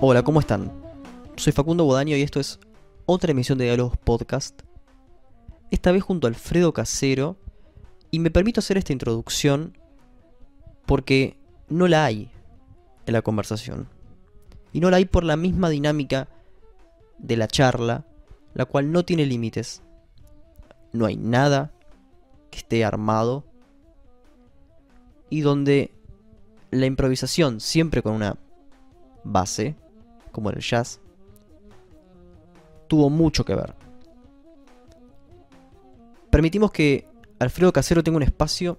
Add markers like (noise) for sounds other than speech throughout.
Hola, ¿cómo están? Soy Facundo Bodaño y esto es otra emisión de Diálogos Podcast. Esta vez junto a Alfredo Casero. Y me permito hacer esta introducción porque no la hay en la conversación. Y no la hay por la misma dinámica de la charla, la cual no tiene límites. No hay nada que esté armado. Y donde la improvisación, siempre con una base, como en el jazz, tuvo mucho que ver. Permitimos que Alfredo Casero tenga un espacio,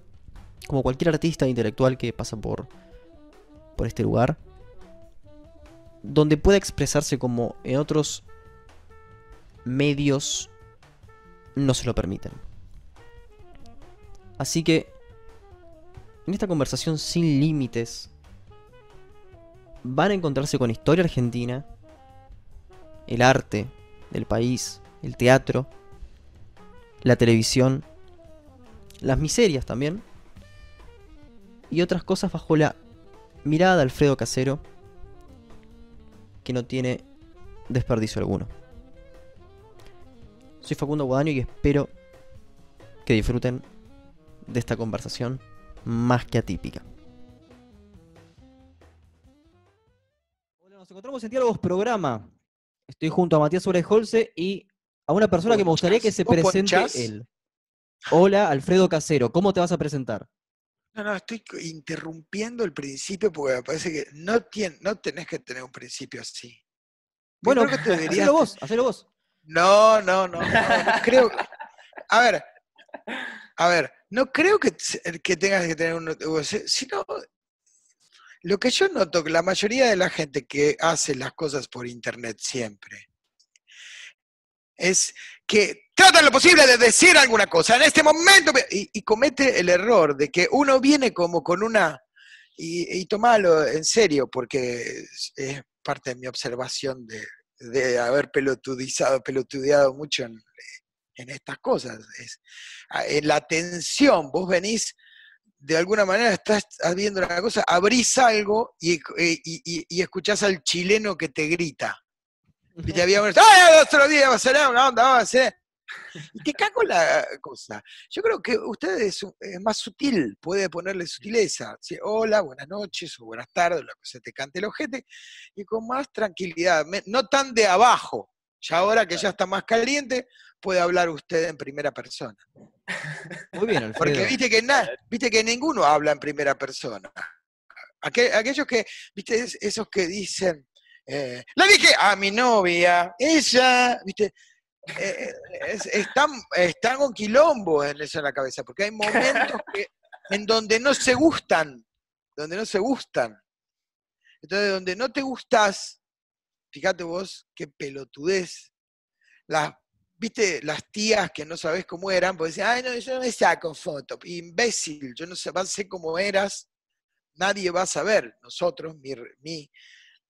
como cualquier artista intelectual que pasa por, por este lugar, donde pueda expresarse como en otros medios no se lo permiten. Así que, en esta conversación sin límites, van a encontrarse con historia argentina, el arte del país, el teatro, la televisión, las miserias también, y otras cosas bajo la mirada de Alfredo Casero, que no tiene desperdicio alguno. Soy Facundo Guadaño y espero que disfruten de esta conversación más que atípica. Hola, nos encontramos en Diálogos Programa. Estoy junto a Matías Holce y a una persona que me gustaría que se ¿Vos presente él. Hola, Alfredo Casero. ¿Cómo te vas a presentar? No, no, estoy interrumpiendo el principio porque me parece que no, tenés que tener un principio así. Bueno, creo que te (laughs) deberías- hacelo vos, hacelo vos. No, no, no, no, no creo. A ver, a ver, no creo que, que tengas que tener un. Sino, lo que yo noto que la mayoría de la gente que hace las cosas por internet siempre es que tratan lo posible de decir alguna cosa en este momento y, comete el error de que uno viene como con una. Y, y tomalo en serio, porque es, es parte de mi observación de, de haber pelotudizado, pelotudeado mucho en, en estas cosas. Es, a- en la tensión, vos venís, de alguna manera estás viendo una cosa, abrís algo y, y, y- y escuchás al chileno que te grita. Y te había ¡ay, otro día va a ser una onda, va a ser! Y te cago la cosa. Yo creo que usted es, es más sutil, puede ponerle sutileza. ¿sí? Hola, buenas noches o buenas tardes, lo que se te cante el ojete, y con más tranquilidad, no tan de abajo. Ya ahora que ya está más caliente, puede hablar usted en primera persona. Muy bien, Alfredo. Porque viste que, na- viste que ninguno habla en primera persona. Aquel- aquellos que, viste, es- esos que dicen, eh, le dije a mi novia, ella, viste, eh, es- están, están con quilombo en eso en la cabeza, porque hay momentos que, en donde no se gustan, donde no se gustan. Entonces, donde no te gustas, fíjate vos qué pelotudez. Las, viste, las tías que no sabés cómo eran, pues decían, ay, no, yo no me saco foto. Imbécil, yo no sé, sé cómo eras, nadie va a saber. Nosotros, mi, mi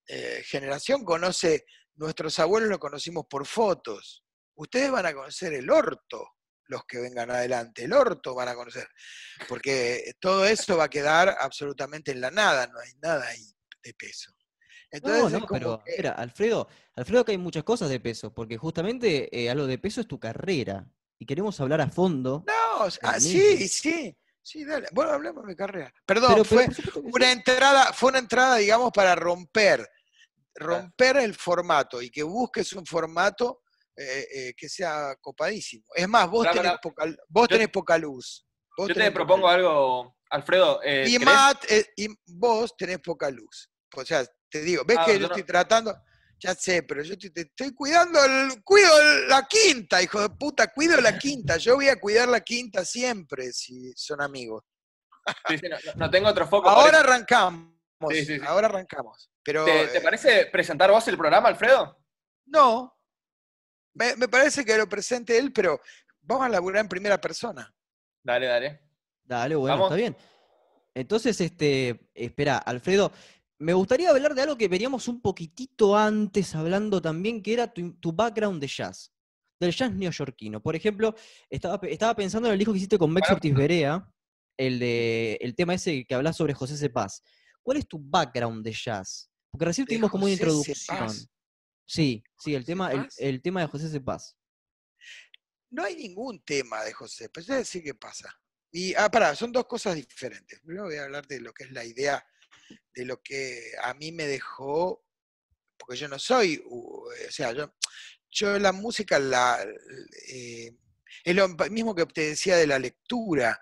eh, generación conoce, nuestros abuelos lo conocimos por fotos. Ustedes van a conocer el orto, los que vengan adelante, el orto van a conocer, porque todo eso va a quedar absolutamente en la nada, no hay nada ahí de peso. Entonces, No, pero que- mira, Alfredo, Alfredo, que hay muchas cosas de peso, porque justamente eh, algo de peso es tu carrera. Y queremos hablar a fondo. No, ah, sí, sí, sí, dale. Bueno, hablemos de mi carrera. Perdón, pero, fue una entrada, fue una entrada, digamos, para romper, romper el formato y que busques un formato eh, eh, que sea copadísimo. Es más, vos tenés, poca, vos Yo- tenés poca luz. Vos Yo tenés te propongo algo, Alfredo. eh, Y ¿querés? Matt, eh, y vos tenés poca luz. O sea, te digo, ves Ah, que yo no- estoy tratando, ya sé, pero yo te, te estoy cuidando, el, cuido la quinta, hijo de puta, cuido la quinta. Yo voy a cuidar la quinta siempre si son amigos. Sí, sí, no, tengo otro foco. Ahora arrancamos. Sí, sí, sí. Ahora arrancamos. Pero ¿Te, te eh, parece presentar vos el programa, Alfredo? no. Me, me parece que lo presente él, pero vamos a laburar en primera persona. Dale, dale. Dale, bueno, Vamos. está bien. Entonces, este, espera, Alfredo, me gustaría hablar de algo que veníamos un poquitito antes hablando también, que era tu, tu background de jazz, del jazz neoyorquino. Por ejemplo, estaba, pe- estaba pensando en el disco que hiciste con Pará. Ortiz Berea. el, de, el tema ese que hablas sobre José Cepaz. ¿Cuál es tu background de jazz? Porque recién tuvimos como una introducción. Cepaz. Sí, sí, el tema, el tema de José Cepaz. No hay ningún tema de José, pero ya decir qué pasa. Y, ah, pará, son dos cosas diferentes. Primero voy a hablar de lo que es la idea, de lo que a mí me dejó, porque yo no soy, o sea, yo, yo la música la, eh, es lo mismo que te decía de la lectura.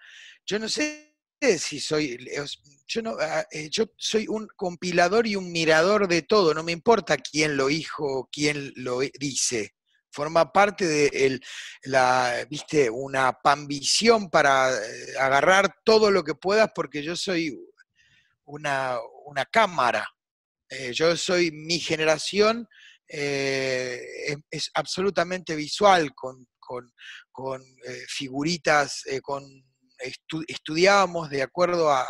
Yo no sé si soy, yo, no, ah, eh, yo soy un compilador y un mirador de todo, no me importa quién lo dijo, quién lo dice. Forma parte de el- la, viste, una pambición para eh, agarrar todo lo que puedas porque yo soy una, cámara. Eh, yo soy mi generación, eh, es, absolutamente visual, con, con- eh, figuritas, con estu- estudiábamos de acuerdo a,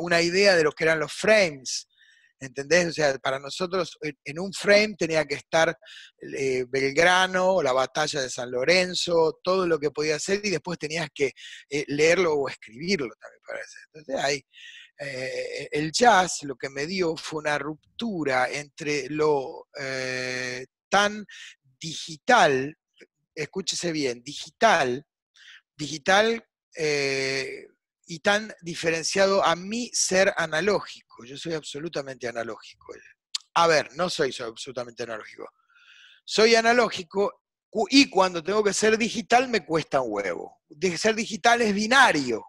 una idea de lo que eran los frames. ¿Entendés? O sea, para nosotros en- un frame tenía que estar Belgrano, la batalla de San Lorenzo, todo lo que podía hacer y después tenías que leerlo o escribirlo también parece. Entonces ahí eh, el jazz lo que me dio fue una ruptura entre lo eh, tan digital, escúchese bien, digital, digital eh, y tan diferenciado a mi ser analógico. Yo soy absolutamente analógico. A ver, no soy, soy absolutamente analógico. Soy analógico y cuando tengo que ser digital me cuesta un huevo. De ser digital es binario.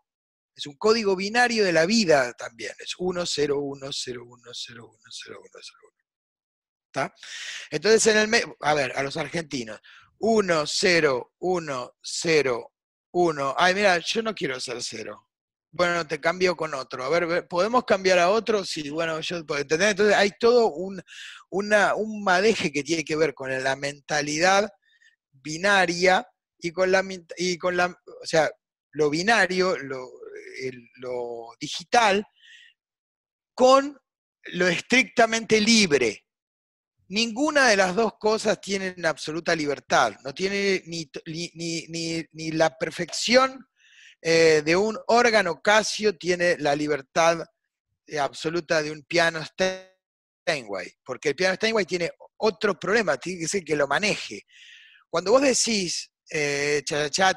Es un código binario de la vida también. Es 1, 0, 1, 0, 1, 0, 1, 0, 1, 0, 1. ¿Está? Entonces, en el a ver, a los argentinos. 1, 0, 1, 0, 1. Ay, mira, yo no quiero ser 0. Bueno, te cambio con otro. A ver, ve- ¿podemos cambiar a otro? Sí, bueno, yo, pues, ¿entendés? Entonces hay todo un, un madeje que tiene que ver con la mentalidad binaria y con la, y con la o sea, lo binario, lo, lo digital, con lo estrictamente libre. Ninguna de las dos cosas tienen absoluta libertad, no tiene ni, ni- ni- ni- la perfección eh, de un órgano Casio tiene la libertad eh, absoluta de un piano Steinway, porque el piano Steinway tiene otro problema, tiene que ser que lo maneje. Cuando vos decís, eh,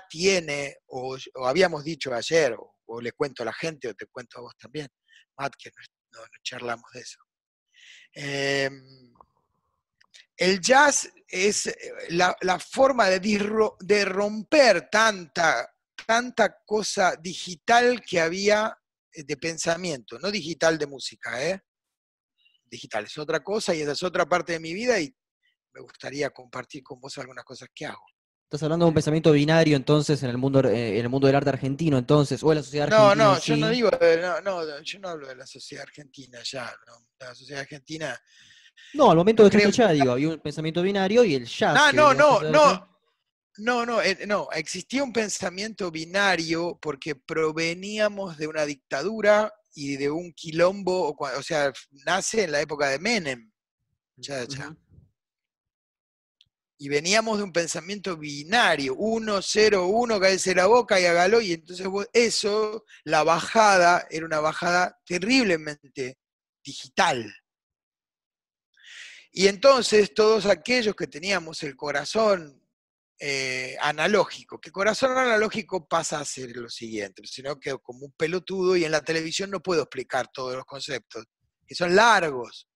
tiene, o, habíamos dicho ayer, o le cuento a la gente, o te cuento a vos también, Matt, que no, no- charlamos de eso. Em, el jazz es eh, la, forma de, de romper tanta, tanta cosa digital que había eh, de pensamiento, no digital de música, ¿eh? Digital es otra cosa y esa es otra parte de mi vida y me gustaría compartir con vos algunas cosas que hago. Estás hablando de un pensamiento binario entonces en el mundo, eh, en el mundo del arte argentino, entonces, o en la sociedad No, argentina. no, en yo no digo, de- no, no, yo no hablo de la sociedad argentina ya, no, la sociedad argentina No, al momento de creo- digo, había un pensamiento binario y el jazz. Ah, no, no, no. No, no, eh, no, existía un pensamiento binario porque proveníamos de una dictadura y de un quilombo, o, o sea, nace en la época de Menem, cha, cha. Ujú. Y veníamos de un pensamiento binario, 1, 0, 1, cállese la boca y hágalo, y entonces vos- eso, la bajada, era una bajada terriblemente digital. Y entonces todos aquellos que teníamos el corazón eh, analógico, que corazón analógico pasa a ser lo siguiente, sino que como un pelotudo y en la televisión no puedo explicar todos los conceptos, que son largos.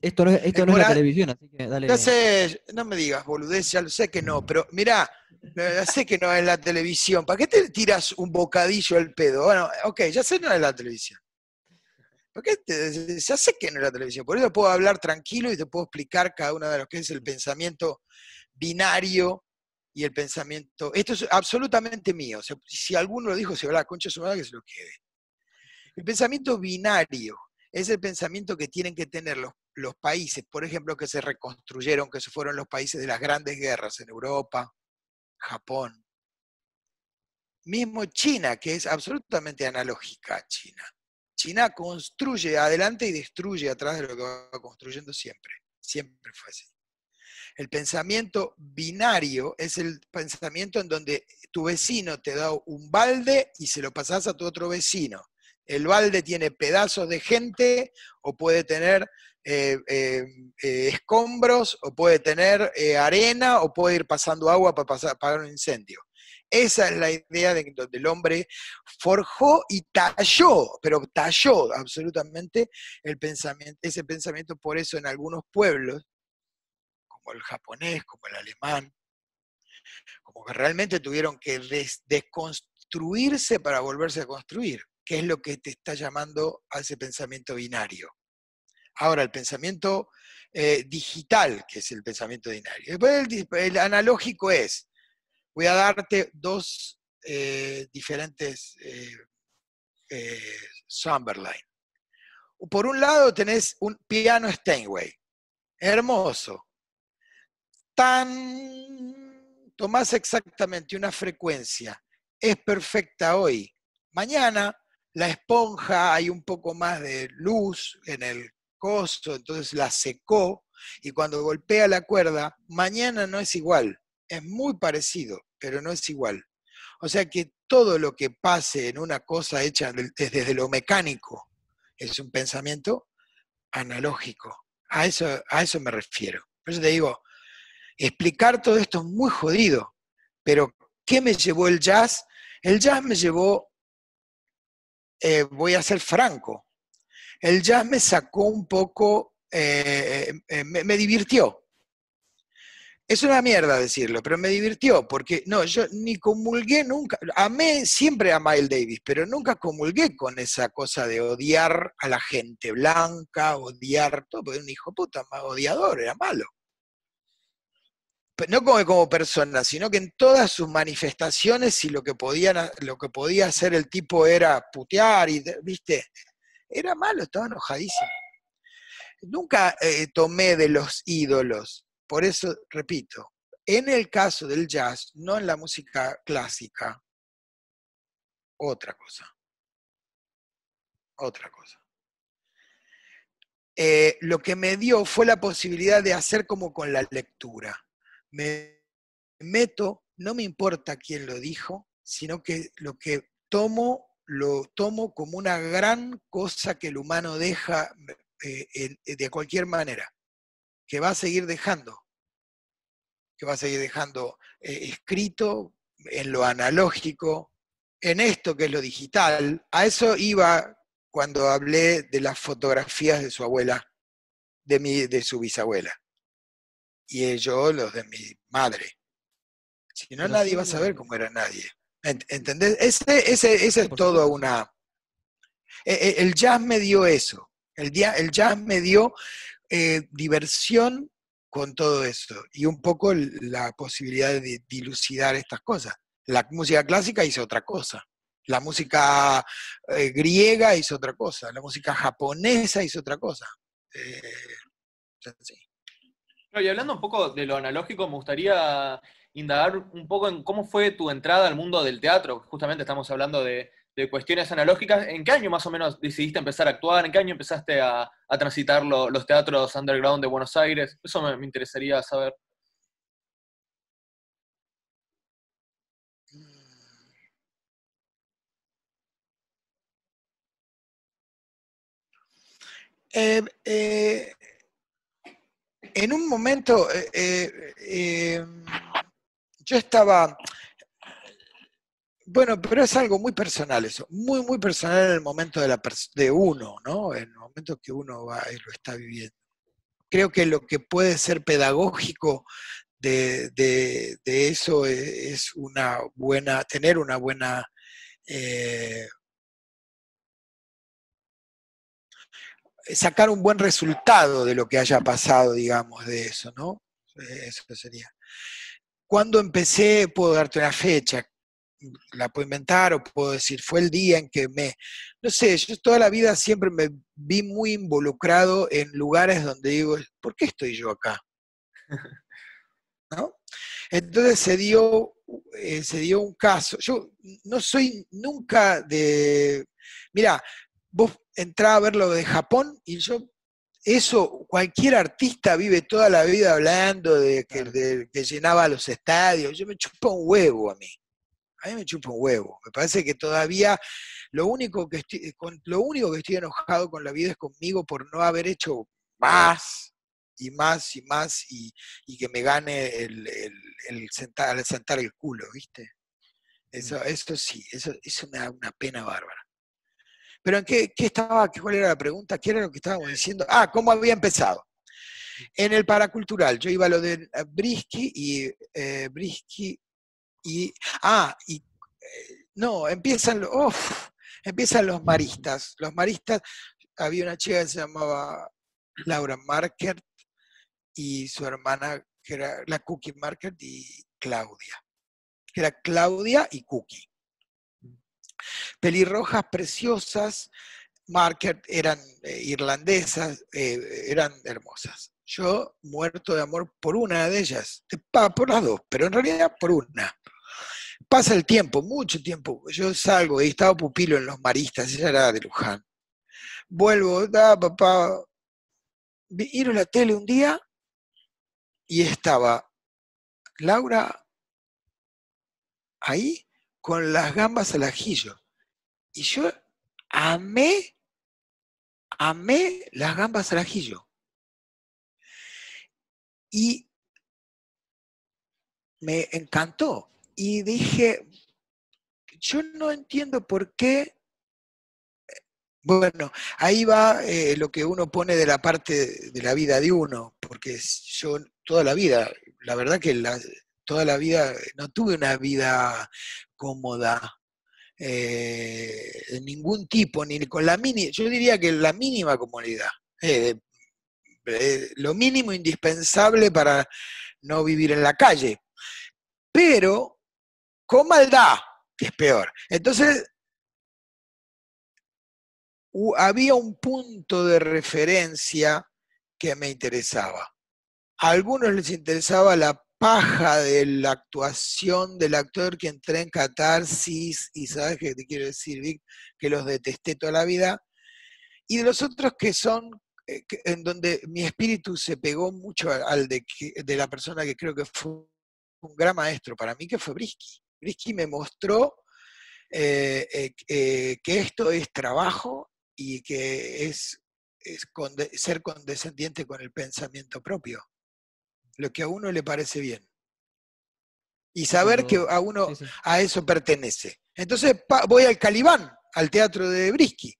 Esto no es, esto El no es la televisión, así que dale. Ya sé, no me digas boludez, ya lo sé que no, pero mirá, ya sé que no es la televisión. ¿Para qué te tiras un bocadillo al pedo? Bueno, ok, ya sé que no es la televisión. ¿Por qué te- ya sé que no es la televisión. Por eso puedo hablar tranquilo y te puedo explicar cada uno de los que es el pensamiento binario y el pensamiento. Esto es absolutamente mío. O sea, si alguno lo dijo, se va a la concha de su madre que se lo quede. El pensamiento binario es el pensamiento que tienen que tener los, los países, por ejemplo, que se reconstruyeron, que se fueron los países de las grandes guerras en Europa, Japón. Mismo China, que es absolutamente analógica China. China construye adelante y destruye atrás de lo que va construyendo siempre. Siempre fue así. El pensamiento binario es el pensamiento en donde tu vecino te da un balde y se lo pasás a tu otro vecino. El balde tiene pedazos de gente o puede tener eh, eh, eh, escombros o puede tener arena o puede ir pasando agua para pasar, apagar un incendio. Esa es la idea de donde el hombre forjó y talló, pero talló absolutamente el pensamiento, ese pensamiento. Por eso en algunos pueblos, como el japonés, como el alemán, como que realmente tuvieron que desconstruirse para volverse a construir, que es lo que te está llamando a ese pensamiento binario. Ahora, el pensamiento eh, digital, que es el pensamiento binario. Después el analógico es Voy a darte dos eh, diferentes eh, eh. Por un lado tenés un piano Steinway, hermoso. Tan, tomás exactamente una frecuencia, es perfecta hoy. Mañana la esponja, hay un poco más de luz en el entonces la secó y cuando golpea la cuerda, mañana no es igual es muy parecido, pero no es igual. O sea que todo lo que pase en una cosa hecha desde lo mecánico es un pensamiento analógico. A eso, a eso me refiero. Por eso te digo, explicar todo esto es muy jodido, pero ¿qué me llevó el jazz? El jazz me llevó, eh, voy a ser franco, el jazz me sacó un poco, eh, eh, me divirtió. Es una mierda decirlo, pero me divirtió, porque no, yo ni comulgué nunca, amé siempre a Miles Davis, pero nunca comulgué con esa cosa de odiar a la gente blanca, odiar todo, porque un hijo puta, odiador, era malo. No como, como persona, sino que en todas sus manifestaciones y lo que, podían, lo que podía hacer el tipo era putear, y, ¿viste? Era malo, estaba enojadísimo. Nunca eh, tomé de los ídolos por eso, repito, en el caso del jazz, no en la música clásica, otra cosa. Otra cosa. Eh, lo que me dio fue la posibilidad de hacer como con la lectura. Me meto, no me importa quién lo dijo, sino que lo que tomo, lo tomo como una gran cosa que el humano deja eh, de cualquier manera que va a seguir dejando, que va a seguir dejando eh, escrito en lo analógico, en esto que es lo digital. A eso iba cuando hablé de las fotografías de su abuela, de, mi, de su bisabuela, y yo los de mi madre. Si no, nadie va a saber cómo era nadie. ¿Entendés? Ese, ese, ese es todo una... E, e, el jazz me dio eso. El, el jazz me dio eh, diversión con todo eso y un poco la posibilidad de dilucidar estas cosas. La música clásica hizo otra cosa, la música eh, griega hizo otra cosa, la música japonesa hizo otra cosa. Eh, y hablando un poco de lo analógico, me gustaría indagar un poco en cómo fue tu entrada al mundo del teatro. Justamente estamos hablando de, cuestiones analógicas. ¿En qué año más o menos decidiste empezar a actuar? ¿En qué año empezaste a, transitar los teatros underground de Buenos Aires? Eso me, interesaría saber. Eh, eh, en un momento, eh, yo estaba, bueno, pero es algo muy personal eso, muy, muy personal en el momento de, la de uno, ¿no? En el momento que uno va y lo está viviendo. Creo que lo que puede ser pedagógico de, eso e, es, una buena, tener una buena eh, sacar un buen resultado de lo que haya pasado, digamos, de eso, ¿no? Eso sería. Cuando empecé, puedo darte una fecha, la puedo inventar o puedo decir, fue el día en que me, no sé, yo toda la vida siempre me vi muy involucrado en lugares donde digo, ¿por qué estoy yo acá? ¿No? Entonces se dio, eh, se dio un caso, yo no soy nunca de, mira, vos entrás a ver lo de Japón y yo eso, cualquier artista vive toda la vida hablando de que, de que llenaba los estadios. Yo me chupo un huevo a mí. A mí me chupa un huevo. Me parece que todavía lo único que estoy, con, lo único que estoy enojado con la vida es conmigo por no haber hecho más y más y más y, y que me gane el, el, el sentar, el sentar el culo, ¿viste? Eso, eso sí, eso, eso me da una pena bárbara. Pero ¿en qué, qué estaba? ¿Cuál era la pregunta? ¿Qué era lo que estábamos diciendo? Ah, ¿cómo había empezado? En el paracultural, yo iba a lo de eh, Brisky y eh, Brisky y. Ah, y. Eh, no, empiezan, uf, empiezan los maristas. Los maristas, había una chica que se llamaba Laura Markert y su hermana, que era la Cookie Markert y Claudia. Que era Claudia y Cookie pelirrojas preciosas, Marker eran eh, irlandesas, eh, eran hermosas. Yo muerto de amor por una de ellas, por las dos, pero en realidad por una. Pasa el tiempo, mucho tiempo. Yo salgo y estaba pupilo en los maristas, ella era de Luján. Vuelvo, da, papá. Miro la tele un día y estaba Laura ahí con las gambas al ajillo. Y yo amé, amé las gambas al ajillo. Y me encantó. Y dije, yo no entiendo por qué. Bueno, ahí va eh, lo que uno pone de la parte de la vida de uno, porque yo toda la vida, la verdad que la- toda la vida no tuve una vida cómoda, eh, de ningún tipo, ni con la mínima, yo diría que la mínima comodidad, eh, lo mínimo indispensable para no vivir en la calle, pero con maldad, que es peor. Entonces, había un punto de referencia que me interesaba. A algunos les interesaba la paja de la actuación del actor que entré en catarsis y sabes qué te quiero decir, Vic, que los detesté toda la vida. Y de los otros que son, eh, que- en donde mi espíritu se pegó mucho al de, que- la persona que creo que fue un gran maestro para mí, que fue Brisky. Brisky me mostró eh, eh, que esto es trabajo y que es, ser condescendiente con el pensamiento propio, lo que a uno le parece bien. Y saber que a uno sí, sí. a eso pertenece. Entonces voy al Calibán, al teatro de Brisky,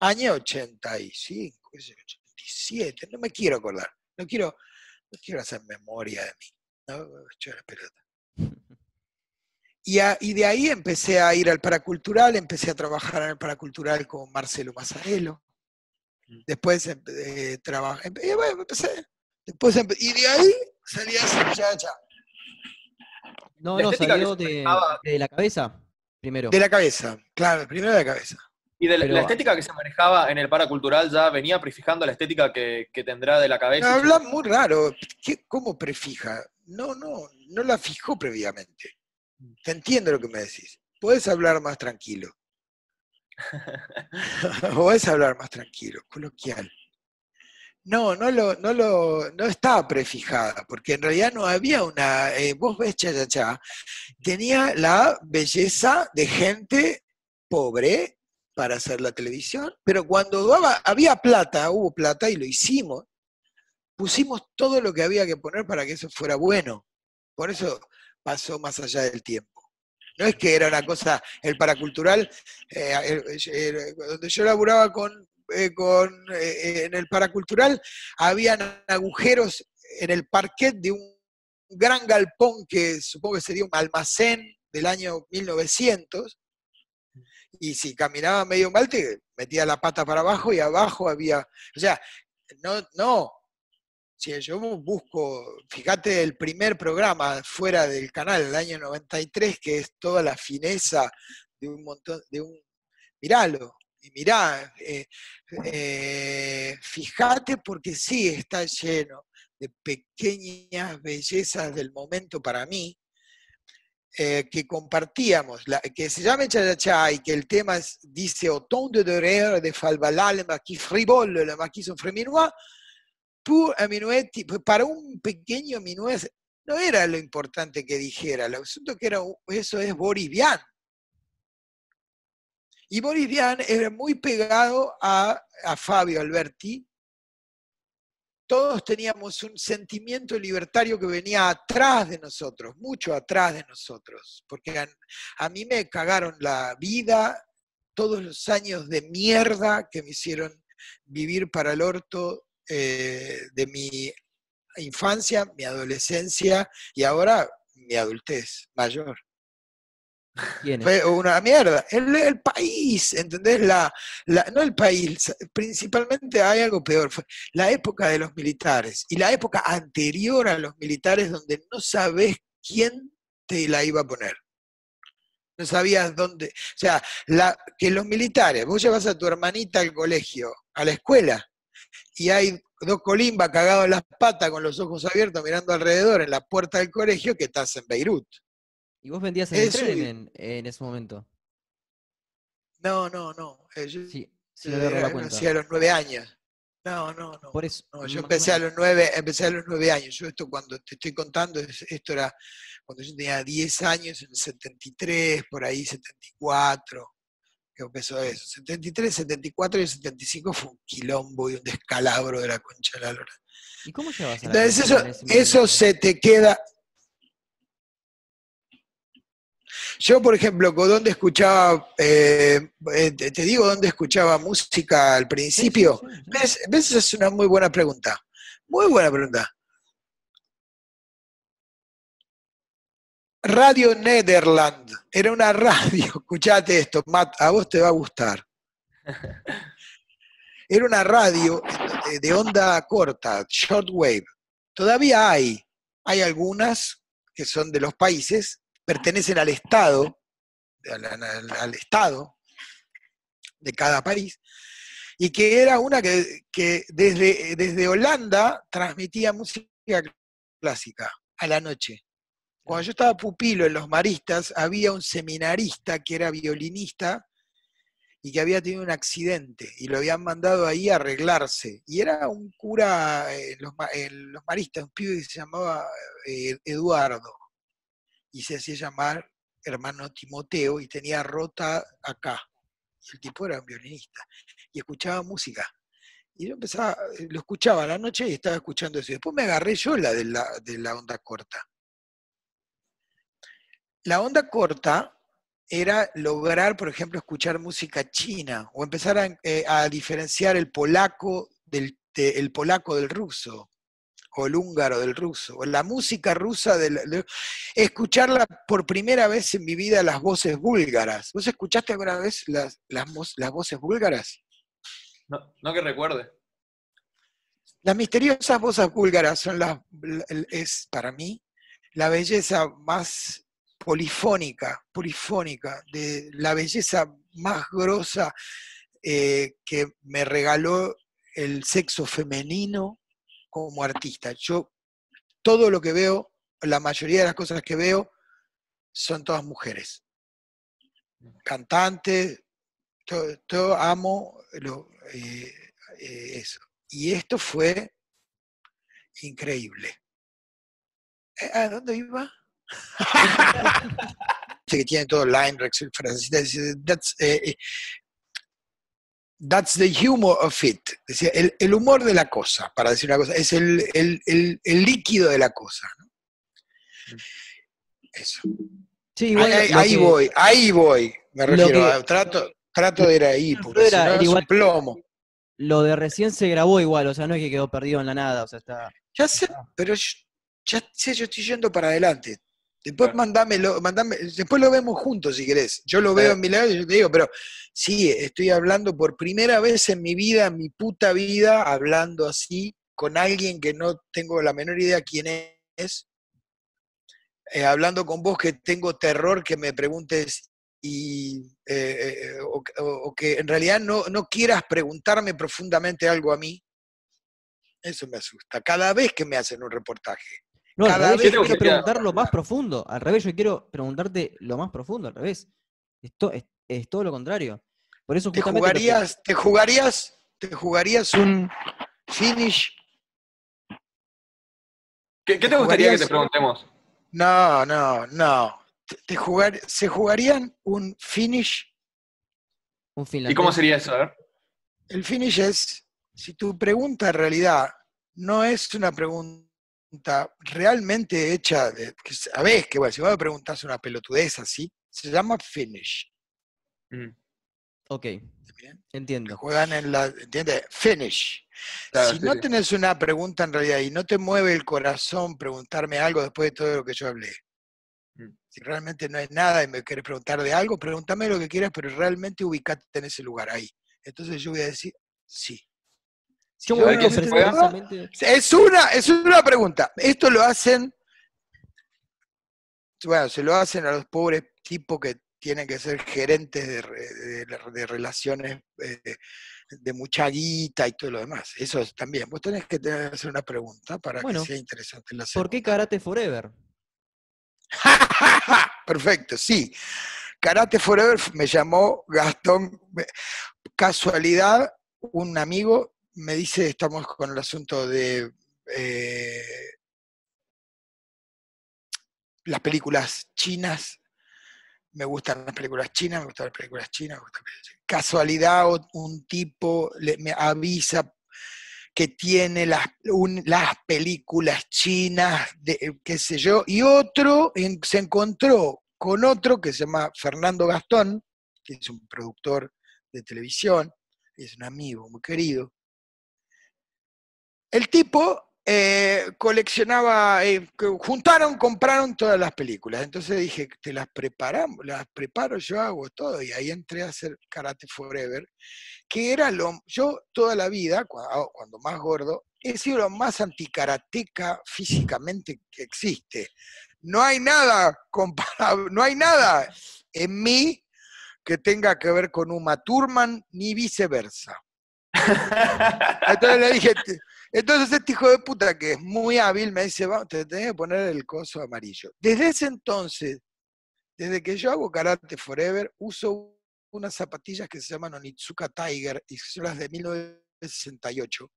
año 85, qué sé yo, 87, no me quiero acordar, no quiero, no quiero hacer memoria de mí, no, Echar la pelota. Y, a- y de ahí empecé a ir al paracultural, empecé a trabajar en el paracultural con Marcelo Mazzarello. Después em- eh, trabajé, bueno, empecé, después empe- y de ahí salí a hacer ya, ya, No, La no, salió de, de la cabeza primero. de la cabeza, claro, primero de la cabeza. Y de la, Pero- la estética que se manejaba en el paracultural ya venía prefijando la estética que, que tendrá de la cabeza. No, habla muy raro. ¿Qué- ¿Cómo prefija? No, no, no la fijó previamente. Te entiendo lo que me decís. Puedes hablar más tranquilo. (laughs) (laughs) Puedes hablar más tranquilo, coloquial. No, no lo, no lo, no estaba prefijada, porque en realidad no había una. eh, vos ves Chayachá, tenía la belleza de gente pobre para hacer la televisión, pero cuando daba- había plata, hubo plata y lo hicimos, pusimos todo lo que había que poner para que eso fuera bueno. Por eso pasó más allá del tiempo. No es que era una cosa, el paracultural, eh, el- el- donde yo laburaba con, eh, con, eh, en el paracultural, habían agujeros en el parquet de un gran galpón que supongo que sería un almacén del año 1900, y si caminaba medio mal te metía la pata para abajo y abajo había, o sea, no, no, si yo busco, fíjate el primer programa fuera del canal, el año 93, que es toda la fineza de un montón, de un, miralo, mirá, eh, eh, fíjate porque sí está lleno de pequeñas bellezas del momento para mí, eh, que compartíamos, que se llama Cha y que el tema dice Autant de doreur de Falbalal, le marquis frivole, le fréminois, pour un minuet, para un pequeño minuet no era lo importante que dijera, lo asunto que era, eso es Boris Vian. Y Boris Vian era muy pegado a, a Fabio Alberti. Todos teníamos un sentimiento libertario que venía atrás de nosotros, mucho atrás de nosotros, porque a, mí me cagaron la vida, todos los años de mierda que me hicieron vivir para el orto eh, de mi infancia, mi adolescencia y ahora mi adultez mayor. Fue una mierda. El, el país, ¿entendés? La, la- no el país, principalmente hay algo peor. Fue la época de los militares y la época anterior a los militares donde no sabés quién te la iba a poner. No sabías dónde. O sea, la, que los militares, vos llevas a tu hermanita al colegio, a la escuela, y hay dos colimbas cagados en las patas con los ojos abiertos mirando alrededor en la puerta del colegio que estás en Beirut. ¿Y vos vendías en el Eso tren en, en ese momento? No, no, no. eh, yo- Sí, sí, Era- la cuenta. hacía a los nueve años. No, no, no. Por eso. No, yo empecé a los nueve, empecé a los nueve años. Yo esto cuando te estoy contando, es- esto era cuando yo tenía 10 años, en el 73, por ahí 74, que empezó eso. 73, 74 y 75 fue un quilombo y un descalabro de la concha de la lora. ¿Y cómo llevas a la Entonces eso, en eso se te queda. Yo, por ejemplo, dónde escuchaba, eh, eh, te te digo dónde escuchaba música al sí, principio. sí, sí. ¿Ves? ¿Ves? Es una muy buena pregunta. Muy buena pregunta. Radio Nederland. Era una radio. (laughs) Escuchate esto, Matt, a vos te va a gustar. (laughs) Era una radio de onda corta, shortwave. Todavía hay. Hay algunas que son de los países, pertenecen al Estado, al, Estado de cada país, y que era una que, que desde, desde Holanda transmitía música clásica a la noche. Cuando yo estaba pupilo en los maristas, había un seminarista que era violinista y que había tenido un accidente y lo habían mandado ahí a arreglarse. Y era un cura en los, en los maristas, un pibe que se llamaba eh, Eduardo y se hacía llamar hermano Timoteo y tenía rota acá. El tipo era un violinista y escuchaba música. Y yo empezaba, eh, lo escuchaba a la noche y estaba escuchando eso. Después me agarré yo la de la, de la onda corta. La onda corta era lograr, por ejemplo, escuchar música china o empezar a, eh, a diferenciar el polaco del, de- el polaco del ruso o el húngaro del ruso, o la música rusa, del, de- escucharla por primera vez en mi vida las voces búlgaras. ¿Vos escuchaste alguna vez las, las, las voces búlgaras? No, no que recuerde. Las misteriosas voces búlgaras son las, es para mí la belleza más polifónica, polifónica, de la belleza más grosa eh, que me regaló el sexo femenino como artista. Yo todo lo que veo, la mayoría de las cosas que veo son todas mujeres. Cantantes, todo, amo lo, eh, eh, eso. Y esto fue increíble. Eh, ¿A dónde iba? (laughs) Que tiene todo line, Rex, eh, that's the humor of it. Decía, el, el humor de la cosa, para decir una cosa, es el, el- el- el líquido de la cosa. ¿no? Eso. Sí, Ahí, igual ahí- lo ahí que- voy, ahí voy. Me refiero, a- trato, trato de ir ahí, porque Era- si no era es un igual- plomo. Lo de recién se grabó igual, o sea, no es que quedó perdido en la nada, o sea, está... Ya sé, pero yo- ya sé, yo estoy yendo para adelante. Después Claro. mandámelo, mandame, después lo vemos juntos si querés. Yo lo veo en mi lado y yo te digo, pero sí, estoy hablando por primera vez en mi vida, en mi puta vida, hablando así, con alguien que no tengo la menor idea quién es. Eh, hablando con vos que tengo terror que me preguntes y eh, eh, o que en realidad no, no quieras preguntarme profundamente algo a mí. Eso me asusta. Cada vez que me hacen un reportaje. No, al Cada revés, vez yo que quiero preguntar lo más profundo. Al revés, yo quiero preguntarte lo más profundo, al revés. Esto es, es todo lo contrario. Por eso ¿Te que- jugarías, te jugarías, te jugarías un finish? ¿Qué, qué te gustaría que te preguntemos? No, no, no. Te- jugar, ¿Se jugarían un finish? un ¿Y cómo sería eso? A ver. El finish es, si tu pregunta en realidad no es una pregunta realmente hecha, de, que sabés que bueno, si vos me preguntás una pelotudez así, se llama finish. Mm, Ok, ¿bien? entiendo. Juegan en la, ¿entiendes? Finish. claro, si sí, no tenés una pregunta en realidad y no te mueve el corazón preguntarme algo después de todo lo que yo hablé, Mm. si realmente no hay nada y me querés preguntar de algo, pregúntame lo que quieras, pero realmente ubicate en ese lugar ahí. Entonces yo voy a decir sí. Yo voy a precisamente- es una, es una pregunta. Esto lo hacen, bueno, se lo hacen a los pobres tipos que tienen que ser gerentes de, de la- de relaciones eh, de mucha guita y todo lo demás. Eso es también. Vos tenés que tener, hacer una pregunta para Bueno, que sea interesante la ¿Por qué Karate Forever? (laughs) Perfecto, sí. Karate Forever me llamó Gastón. Casualidad, un amigo me dice, estamos con el asunto de eh, las películas chinas. Me gustan las películas chinas, me gustan las películas chinas. me gustan las películas. Casualidad, un tipo le- me avisa que tiene las, las películas chinas, de, eh, qué sé yo, y otro se encontró con otro que se llama Fernando Gastón, que es un productor de televisión, es un amigo muy querido. El tipo eh, coleccionaba, eh, juntaron, compraron todas las películas. Entonces dije, te las preparamos, las preparo, yo hago todo. Y ahí entré a hacer Karate Forever, que era lo, yo toda la vida, ah, cuando más gordo, he sido lo más anticarateca físicamente que existe. No hay nada comparable, no hay nada en mí que tenga que ver con Uma Thurman ni viceversa. (laughs) Entonces le dije, "Te- entonces este hijo de puta que es muy hábil me dice, vamos, te tenés que poner el coso amarillo. Desde ese entonces, desde que yo hago Karate Forever, uso unas zapatillas que se llaman Onitsuka Tiger y son las de 1968,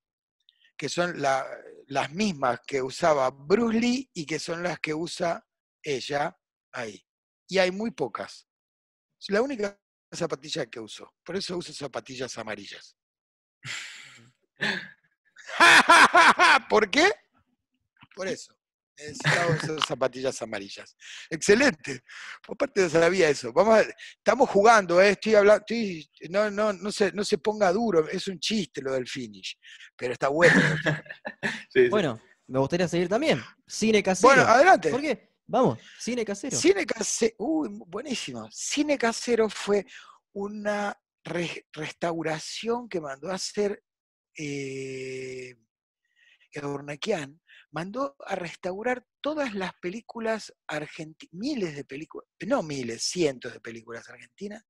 que son la- las mismas que usaba Bruce Lee y que son las que usa ella ahí. Y hay muy pocas. Es la única zapatilla que uso. Por eso uso zapatillas amarillas. (laughs) (laughs) ¿Por qué? Por eso. Necesitaba esas zapatillas amarillas. Excelente. Aparte no sabía eso. Vamos a- estamos jugando, ¿eh? estoy hablando, estoy- no, no, no, se, no se ponga duro, es un chiste lo del finish, pero está bueno. (laughs) Sí, sí. Bueno, me gustaría seguir también. Cine casero. bueno, adelante. ¿Por qué? Vamos, cine casero. Cine casero, uy, buenísimo. Cine casero fue una re- restauración que mandó a hacer eh, Eurnequian, mandó a restaurar todas las películas argentinas, miles de películas, no miles, cientos de películas argentinas,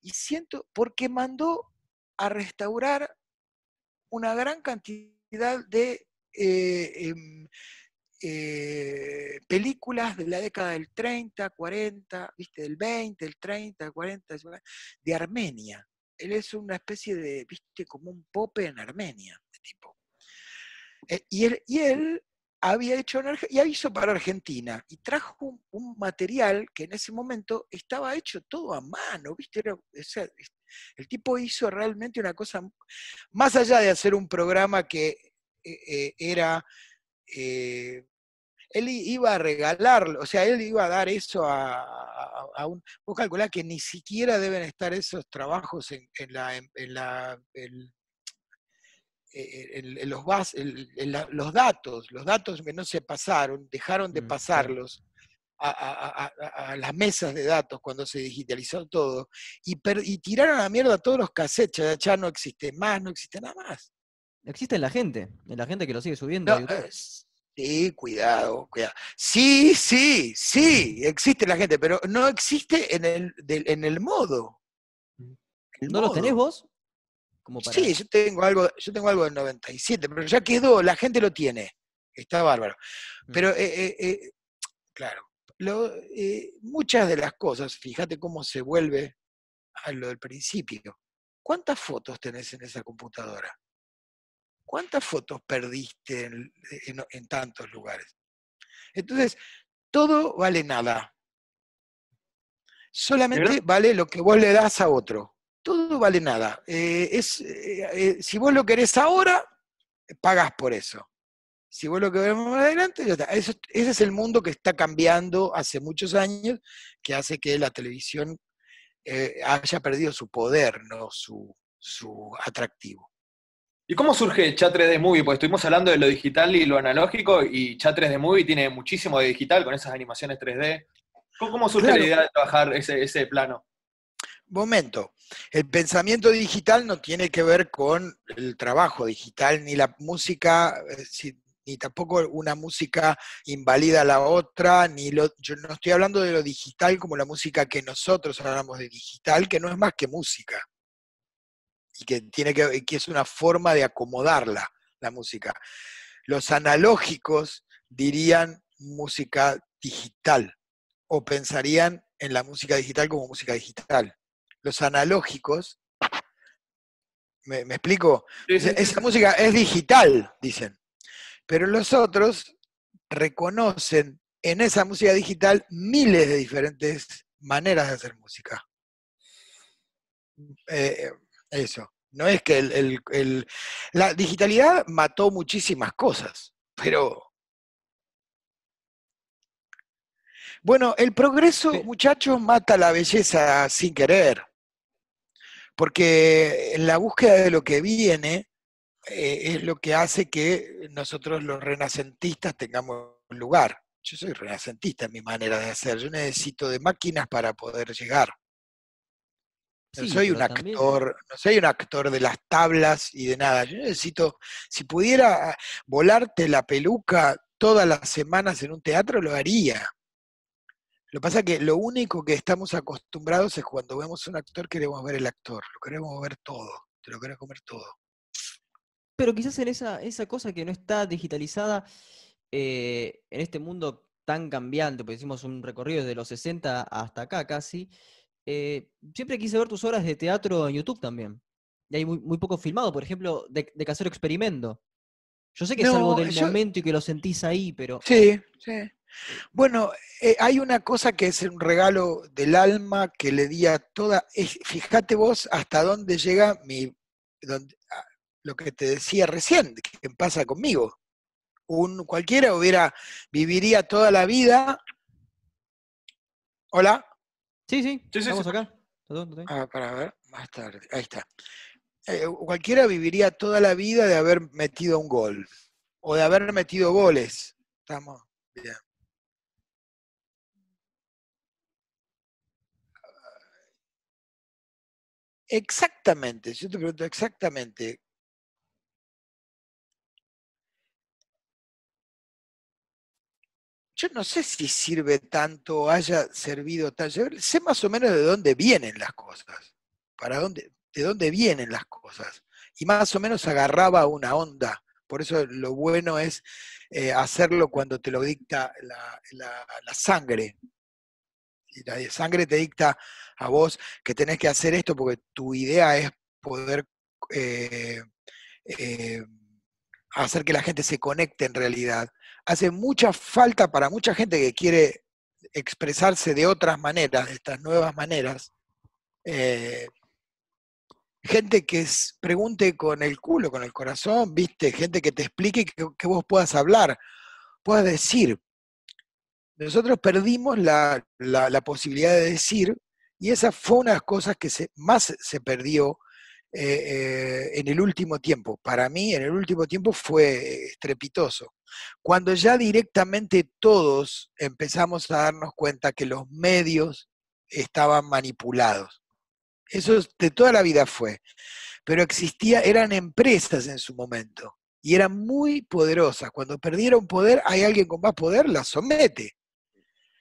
y cientos, porque mandó a restaurar una gran cantidad de eh, em, eh, películas de la década del 30, 40, ¿viste? del 20, del 30, 40, de Armenia. Él es una especie de, viste, como un pope en Armenia, de tipo. Eh, y, él, y él había hecho, y hizo para Argentina, y trajo un, material que en ese momento estaba hecho todo a mano, viste, el tipo hizo realmente una cosa, más allá de hacer un programa que eh, eh, era él iba a regalarlo, o sea, él iba a dar eso a, a- a un... Vos calculás que ni siquiera deben estar esos trabajos en, en la... En, en la el- en- en los, bas- la- los datos, los datos que no se pasaron, dejaron de Mm, pasarlos a, a- las mesas de datos cuando se digitalizó todo, y, per- y tiraron a la mierda todos los cassettes, ya, ya no existe más, no existe nada más. Existe en la gente, en la gente que lo sigue subiendo No, sí, cuidado, cuidado. Sí, sí, sí, existe la gente, pero no existe en el, del- en el modo. El ¿No los tenés modo. vos? Como para... Sí, yo tengo algo, yo tengo algo del 97, pero ya quedó, la gente lo tiene. está bárbaro. Mm. Pero, eh, eh, eh, claro, lo- eh, muchas de las cosas, fíjate cómo se vuelve a lo del principio. ¿Cuántas fotos tenés en esa computadora? ¿Cuántas fotos perdiste en, en- en tantos lugares? Entonces, todo vale nada. Solamente vale lo que vos le das a otro. Todo vale nada. Eh, es, eh, eh, si vos lo querés ahora, pagás por eso. Si vos lo querés más adelante, ya está. Eso- ese es el mundo que está cambiando hace muchos años, que hace que la televisión haya perdido su poder, no su, su atractivo. ¿Y cómo surge Chat 3D Movie? Pues estuvimos hablando de lo digital y lo analógico, y Chat 3D Movie tiene muchísimo de digital con esas animaciones 3D. ¿Cómo, cómo surge Claro. la idea de trabajar ese, ese plano? Momento, el pensamiento digital no tiene que ver con el trabajo digital, ni la música, eh, ni tampoco una música invalida a la otra, ni lo, yo no estoy hablando de lo digital como la música que nosotros hablamos de digital, que no es más que música, y que, tiene que, que es una forma de acomodarla, la música. Los analógicos dirían música digital, o pensarían en la música digital como música digital los analógicos, ¿me, me explico? Sí, sí, Esa- sí, Esa sí. música es digital, dicen. Pero los otros reconocen en esa música digital miles de diferentes maneras de hacer música. Eh, eso. No es que el- el- el- la digitalidad mató muchísimas cosas, pero... Bueno, el progreso, Sí. muchachos, mata la belleza sin querer. Porque en la búsqueda de lo que viene eh, es lo que hace que nosotros los renacentistas tengamos lugar. Yo soy renacentista en mi manera de hacer. Yo necesito de máquinas para poder llegar. No Sí, soy un también- actor, no soy un actor de las tablas y de nada. Yo necesito, si pudiera volarte la peluca todas las semanas en un teatro, lo haría. Lo que pasa es que lo único que estamos acostumbrados es cuando vemos un actor, queremos ver el actor, lo queremos ver todo, te lo querés comer todo. Pero quizás en esa, esa cosa que no está digitalizada eh, en este mundo tan cambiante, porque hicimos un recorrido desde los 60 hasta acá casi, eh, siempre quise ver tus obras de teatro en YouTube también. Y hay muy, muy poco filmado, por ejemplo, de, de Casero Experimento. Yo sé que es algo del yo- momento y que lo sentís ahí, pero Sí, sí. Bueno, eh, hay una cosa que es un regalo del alma que le di a toda. es- fíjate vos hasta dónde llega mi. donde- ah, lo que te decía recién, que pasa conmigo. Un, cualquiera hubiera, viviría toda la vida. Hola. Sí, sí, Sí, estamos sí. acá. Ah, para ver, más tarde. Ahí está. Eh, cualquiera viviría toda la vida de haber metido un gol. O de haber metido goles. Estamos bien. Exactamente, yo te pregunto exactamente. Yo no sé si sirve tanto haya servido tanto. Sé más o menos de dónde vienen las cosas, para dónde, de dónde vienen las cosas. Y más o menos agarraba una onda. Por eso lo bueno es eh, hacerlo cuando te lo dicta la, la- la sangre. Y la sangre te dicta a vos que tenés que hacer esto porque tu idea es poder eh, eh, hacer que la gente se conecte en realidad. Hace mucha falta para mucha gente que quiere expresarse de otras maneras, de estas nuevas maneras. eh, gente que es- pregunte con el culo, con el corazón, viste, gente que te explique que, vos puedas hablar, puedas decir. Nosotros perdimos la, la- la posibilidad de decir, y esa fue una de las cosas que se, más se perdió eh, eh, en el último tiempo. Para mí, en el último tiempo fue estrepitoso. Cuando ya directamente todos empezamos a darnos cuenta que los medios estaban manipulados. Eso es- de toda la vida fue. Pero existía, eran empresas en su momento y eran muy poderosas. Cuando perdieron poder, hay alguien con más poder, la somete.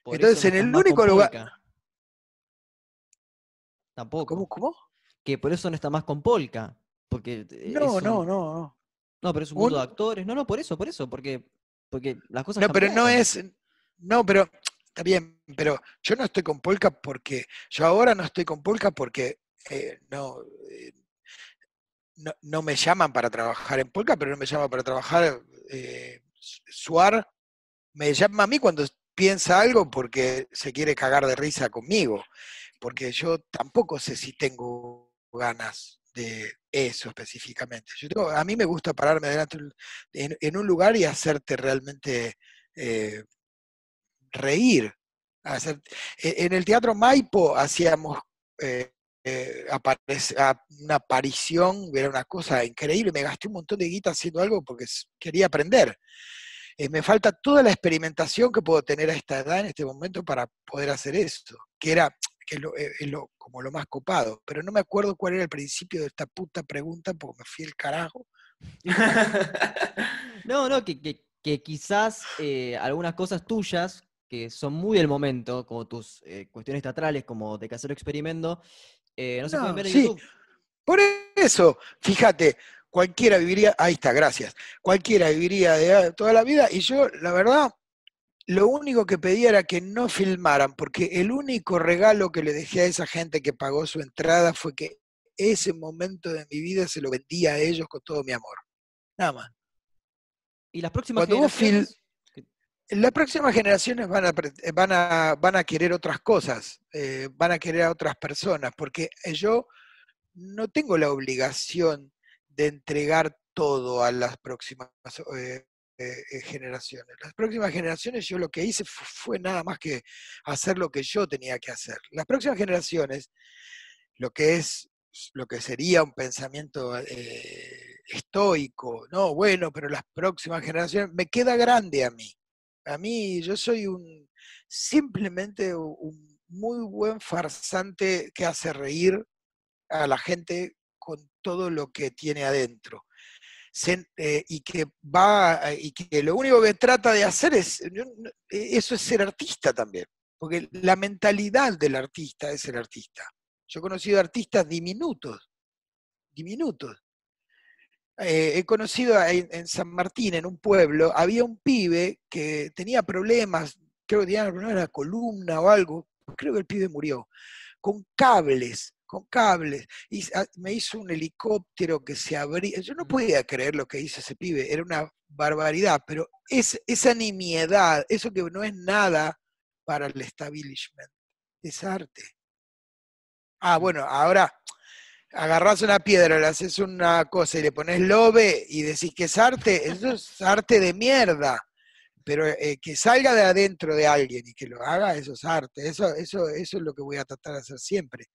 Por entonces, en el único lugar-. Tampoco. ¿Cómo? ¿Cómo? Que por eso no está más con Polka. Porque No, no, no, no. No, pero es un mundo Un- de actores. No, no, por eso, por eso, porque Porque las cosas No, pero no es. No, pero está bien, pero yo no estoy con Polka porque. Yo ahora no estoy con Polka porque eh, no, eh, no. no me llaman para trabajar en Polka, pero no me llaman para trabajar. Eh, Suar me llama a mí cuando piensa algo porque se quiere cagar de risa conmigo. Porque yo tampoco sé si tengo ganas de eso específicamente. A mí me gusta pararme delante en, en un lugar y hacerte realmente eh, reír. e- en el Teatro Maipo hacíamos eh, eh, aparec- a- una aparición, era una cosa increíble, me gasté un montón de guita haciendo algo porque quería aprender. Me falta toda la experimentación que puedo tener a esta edad en este momento para poder hacer esto, que era que es lo- eh, es lo- como lo más copado, pero no me acuerdo cuál era el principio de esta puta pregunta porque me fui el carajo. (laughs) No, no, que, que- que quizás eh, algunas cosas tuyas, que son muy del momento, como tus eh, cuestiones teatrales, como de Casero Experimento, eh, no se pueden No, ver en sí. YouTube. Por eso, fíjate, cualquiera viviría, ahí está, gracias, cualquiera viviría de toda la vida y yo, la verdad, lo único que pedía era que no filmaran, porque el único regalo que le dejé a esa gente que pagó su entrada fue que ese momento de mi vida se lo vendía a ellos con todo mi amor. Nada más. Y las próximas Cuando vos fil- generaciones, Las próximas generaciones van a, eh, van a, van a querer otras cosas, eh, van a querer a otras personas, porque yo no tengo la obligación de entregar todo a las próximas eh, eh, eh, generaciones. Las próximas generaciones yo lo que hice fu- fue nada más que hacer lo que yo tenía que hacer. Las próximas generaciones, lo que es lo que sería un pensamiento eh, estoico, no, bueno, pero las próximas generaciones, me queda grande a mí. A mí yo soy un simplemente un muy buen farsante que hace reír a la gente con todo lo que tiene adentro. Eh, y que va a- y que lo único que trata de hacer es eh, eso es ser artista también, porque la mentalidad del artista es ser artista. Yo he conocido artistas diminutos, diminutos. Eh, he conocido en, en San Martín, en un pueblo, había un pibe que tenía problemas, creo que tenía problemas de la columna o algo, creo que el pibe murió, con cables, con cables, y s- a- me hizo un helicóptero que se abría, yo no podía creer lo que hizo ese pibe, era una barbaridad, pero es, esa nimiedad, eso que no es nada para el establishment, es arte. Ah, bueno, ahora agarrás una piedra, le haces una cosa y le pones lobe y decís que es arte, eso es arte de mierda. Pero eh, que salga de adentro de alguien y que lo haga, eso es arte. Eso, eso, eso es lo que voy a tratar de hacer siempre.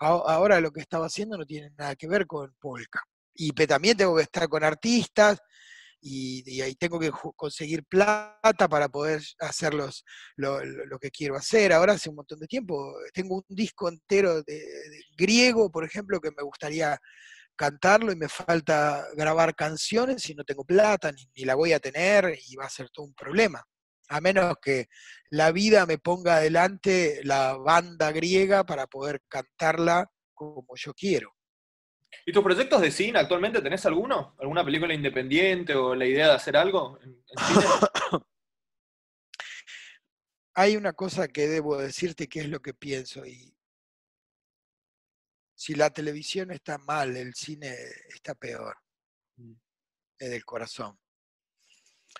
Ahora lo que estaba haciendo no tiene nada que ver con polka. Y también tengo que estar con artistas y, ahí tengo que conseguir plata para poder hacer los, lo, que quiero hacer. Ahora hace un montón de tiempo tengo un disco entero de griego, por ejemplo, que me gustaría cantarlo y me falta grabar canciones y no tengo plata ni, ni la voy a tener y va a ser todo un problema. A menos que la vida me ponga adelante la banda griega para poder cantarla como yo quiero. ¿Y tus proyectos de cine actualmente tenés alguno? ¿Alguna película independiente o la idea de hacer algo en, en cine? (laughs) Hay una cosa que debo decirte que es lo que pienso y si la televisión está mal, el cine está peor, Mm. es del corazón.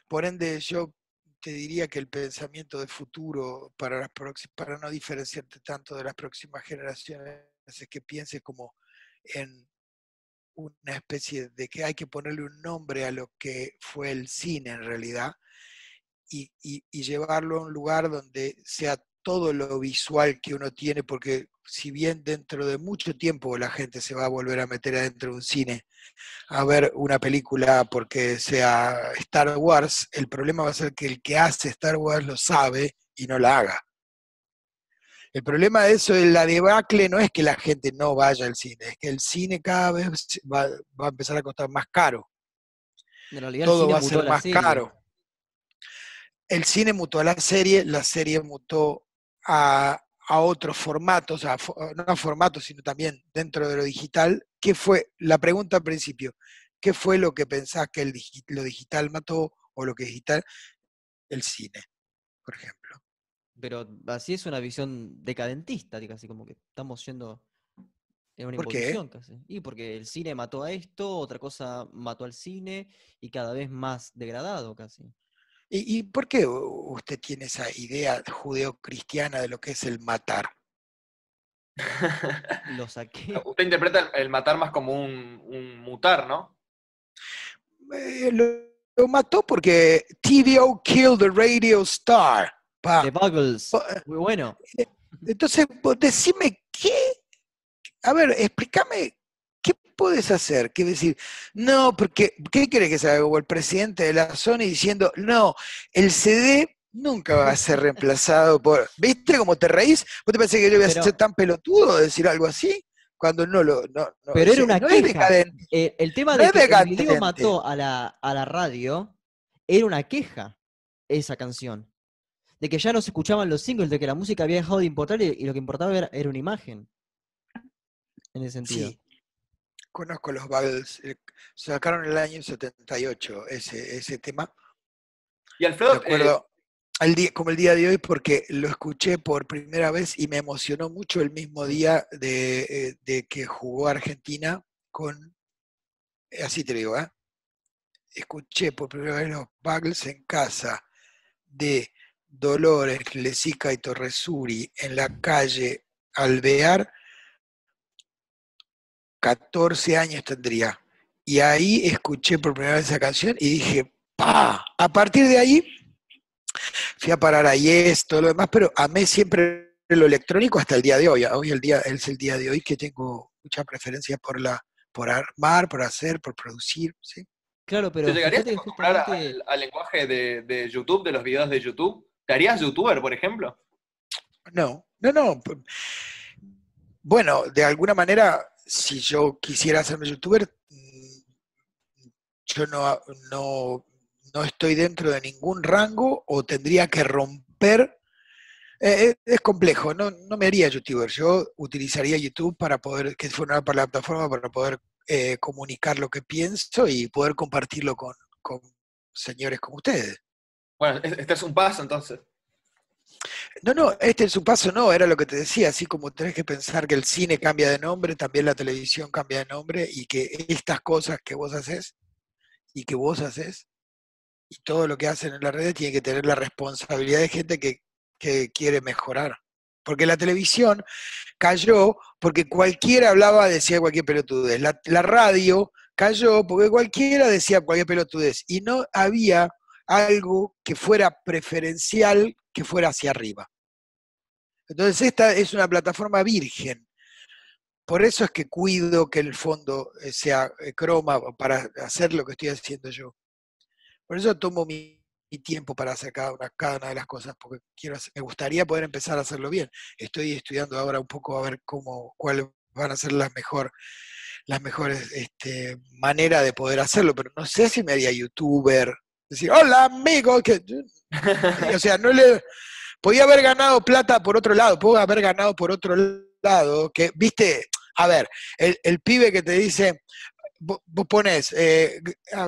Por ende, yo te diría que el pensamiento de futuro para, las para no diferenciarte tanto de las próximas generaciones es que pienses como en una especie de que hay que ponerle un nombre a lo que fue el cine en realidad y, y- y llevarlo a un lugar donde sea todo lo visual que uno tiene, porque si bien dentro de mucho tiempo la gente se va a volver a meter adentro de un cine a ver una película porque sea Star Wars, el problema va a ser que el que hace Star Wars lo sabe y no la haga. El problema de eso, de la debacle, no es que la gente no vaya al cine, es que el cine cada vez va, va a empezar a costar más caro. En realidad el Todo va a ser más serie. caro. El cine mutó a la serie, la serie mutó a, a otros formatos, a no a formatos, sino también dentro de lo digital. ¿Qué fue? La pregunta al principio, ¿qué fue lo que pensás que el lo digital mató o lo que digital? el cine, por ejemplo. Pero así es una visión decadentista, así como que estamos yendo en una ¿Por qué? casi. Y porque el cine mató a esto, otra cosa mató al cine y cada vez más degradado casi. ¿Y, y por qué usted tiene esa idea judeocristiana de lo que es el matar? Lo saqué. Usted interpreta el, matar más como un, un mutar, ¿no? Eh, lo, lo mató porque TVO killed the radio star. pa. The Buggles. Eh, Muy bueno. Entonces, vos decime qué. A ver, explícame puedes hacer. ¿Qué decir? No, porque ¿qué quiere que se haga? Como el presidente de la Sony diciendo, no, el CD nunca va a ser reemplazado por. ¿Viste cómo te reís? ¿Vos te pensás que yo voy a Pero- ser tan pelotudo de decir algo así? Cuando no lo. No, no, Pero era una no queja. Eh, el tema de que el decadente. mató a la, a la radio era una queja, esa canción. De que ya no se escuchaban los singles, de que la música había dejado de importar y, y lo que importaba era, era una imagen. En ese sentido. Sí. Conozco los Buggles. eh, Sacaron el año 78 ese, ese tema. Y Alfredo, Me acuerdo, al día, como el día de hoy, porque lo escuché por primera vez y me emocionó mucho el mismo día de, eh, de que jugó Argentina con, eh, así te digo, ¿eh? escuché por primera vez los Buggles en casa de Dolores, Lesica y Torresuri en la calle Alvear, 14 años tendría. Y ahí escuché por primera vez esa canción y dije, ¡pa! A partir de ahí fui a parar a Yes, todo lo demás, pero amé siempre lo electrónico hasta el día de hoy. Hoy el día, es el día de hoy que tengo mucha preferencia por la por armar, por hacer, por producir, ¿sí? Claro, pero ¿te llegarías a que acostumbrar justamente- al, al lenguaje de, de YouTube, de los videos de YouTube? ¿Te harías youtuber, por ejemplo? No, no, no. Bueno, de alguna manera, si yo quisiera hacerme youtuber, mm, yo no, no, no estoy dentro de ningún rango o tendría que romper. Eh, eh, es complejo, no, no me haría youtuber. Yo utilizaría YouTube para poder, que fuera una plataforma para poder eh, comunicar lo que pienso y poder compartirlo con, con señores como ustedes. Bueno, es- este es un paso entonces. No, no, este en su paso no, era lo que te decía, así como tenés que pensar que el cine cambia de nombre, también la televisión cambia de nombre y que estas cosas que vos haces y que vos haces y todo lo que hacen en las redes tiene que tener la responsabilidad de gente que, que quiere mejorar. Porque la televisión cayó porque cualquiera hablaba, decía cualquier pelotudez. La, la radio cayó porque cualquiera decía cualquier pelotudez. Y no había algo que fuera preferencial, que fuera hacia arriba. Entonces esta es una plataforma virgen. Por eso es que cuido que el fondo eh, sea eh, croma para hacer lo que estoy haciendo yo. Por eso tomo mi, tiempo para hacer cada una, de las cosas, porque quiero me gustaría poder empezar a hacerlo bien. Estoy estudiando ahora un poco a ver cómo, van a ser las mejor, las mejores este, maneras de poder hacerlo, pero no sé si me haría youtuber, decir, hola amigo, que o sea, no le podía haber ganado plata por otro lado, puedo haber ganado por otro lado, que, viste, a ver, el, pibe que te dice, vos, pones eh,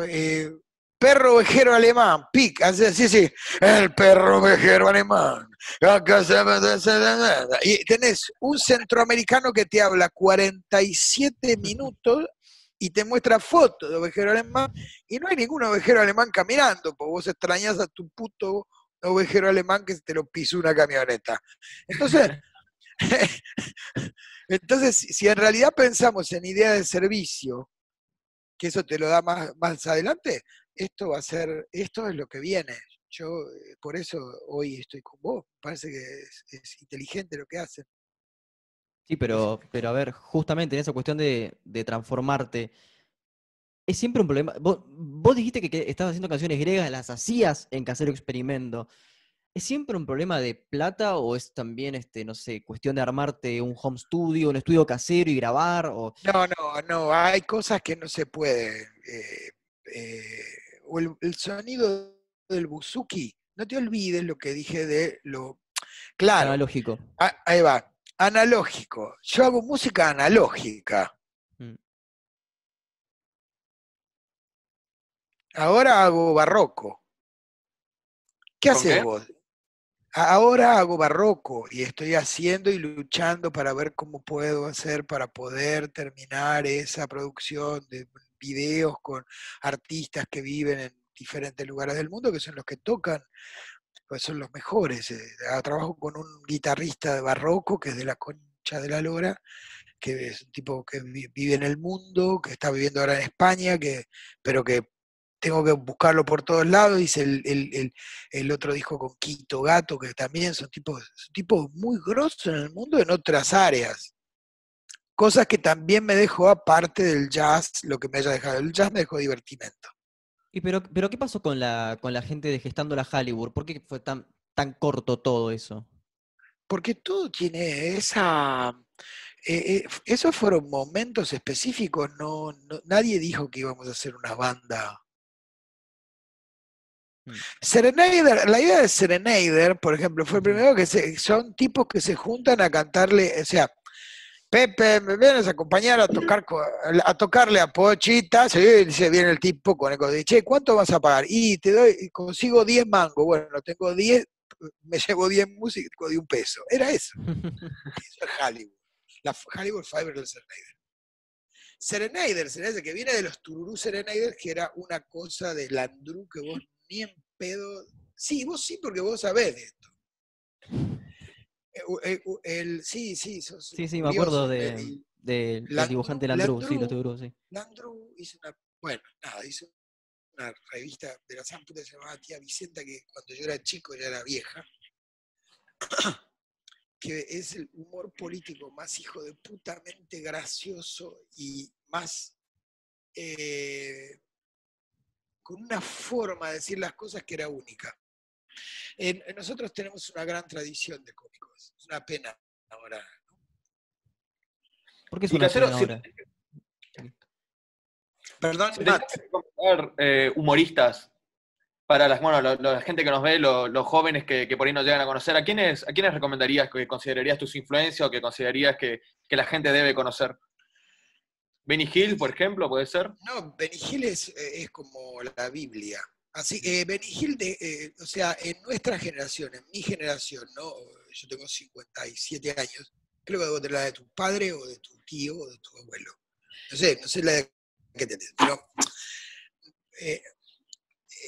eh, perro ovejero alemán, pic, así, sí, sí, el perro ovejero alemán. Y tenés un centroamericano que te habla 47 minutos y te muestra fotos de ovejero alemán y no hay ningún ovejero alemán caminando, porque vos extrañas a tu puto ovejero alemán que te lo pisó una camioneta. Entonces, (laughs) (laughs) entonces, si en realidad pensamos en idea de servicio, que eso te lo da más, más adelante, esto va a ser, esto es lo que viene. Yo eh, por eso hoy estoy con vos. Parece que es, es inteligente lo que hacen. Sí, pero, (laughs) pero a ver, justamente en esa cuestión de, de transformarte, es siempre un problema. Vos, vos dijiste que, que estabas haciendo canciones griegas, las hacías en Casero Experimento. ¿Es siempre un problema de plata o es también, este, no sé, cuestión de armarte un home studio, un estudio casero y grabar? O... No, no, no, hay cosas que no se pueden. eh, eh, o el, el sonido del buzuki, no te olvides lo que dije de lo... Claro, Analógico. a- ahí va, analógico. Yo hago música analógica. Mm. Ahora hago barroco. ¿Qué ¿Con haces qué? vos? Ahora hago barroco y estoy haciendo y luchando para ver cómo puedo hacer para poder terminar esa producción de videos con artistas que viven en diferentes lugares del mundo, que son los que tocan, pues son los mejores. eh. Ah, Trabajo con un guitarrista de barroco que es de la concha de la lora, que es un tipo que vi- vive en el mundo, que está viviendo ahora en España, que, pero que tengo que buscarlo por todos lados. Hice el, el- el- el otro disco con Quito Gato, que también son tipos, son tipos muy grosos en el mundo en otras áreas. Cosas que también me dejó aparte del jazz, lo que me haya dejado. El jazz me dejó divertimento. Y pero, pero ¿qué pasó con la, con la gente de Gestando la Hollywood? ¿Por qué fue tan, tan corto todo eso? Porque todo tiene esa... eh, eh, esos fueron momentos específicos, no, no- nadie dijo que íbamos a hacer una banda. Mm. Serenader, la idea de Serenader, por ejemplo, fue primero que se- son tipos que se juntan a cantarle, o sea, Pepe, ¿me vienes a acompañar a tocar a tocarle a Pochita? Dice, viene el tipo con el código, che, ¿cuánto vas a pagar? Y te doy, consigo 10 mangos, bueno, tengo 10, me llevo 10 músicos de un peso. Era eso. (laughs) Eso es Hollywood. La Hollywood Fiber del Serenader. Serenader, Serenader, que viene de los Tururú Serenader, que era una cosa de Landru que vos ni en pedo. Sí, vos sí, porque vos sabés de esto. Eh, eh, el, sí, sí, sos Sí, sí, me acuerdo eh, de, y del- del Landru- dibujante Landru, sí, Landru- lo Landru, sí. Landru hizo una, bueno, nada, hizo una revista de la Puta que se llamaba Tía Vicenta, que cuando yo era chico ya era vieja, (coughs) que es el humor político más hijo de putamente gracioso y más eh, con una forma de decir las cosas que era única. Nosotros tenemos una gran tradición de cómicos, es una pena ahora. ¿Por qué es Y una Casero, pena si- ahora? Perdón, Si Matt. eh, humoristas para las, bueno, lo- lo- la gente que nos ve, lo- los jóvenes que, que por ahí nos llegan a conocer, ¿a quiénes, ¿a quiénes recomendarías que considerarías tus influencias o que considerarías que, que la gente debe conocer? Benny Hill, por ejemplo, puede ser. No, Benny Hill es, eh, es como la Biblia. Así que Benny Hill, de, eh, o sea, en nuestra generación, en mi generación, ¿no? Yo tengo 57 años, creo que debo tener la de tu padre o de tu tío o de tu abuelo. No sé, no sé la de que tenés, pero eh,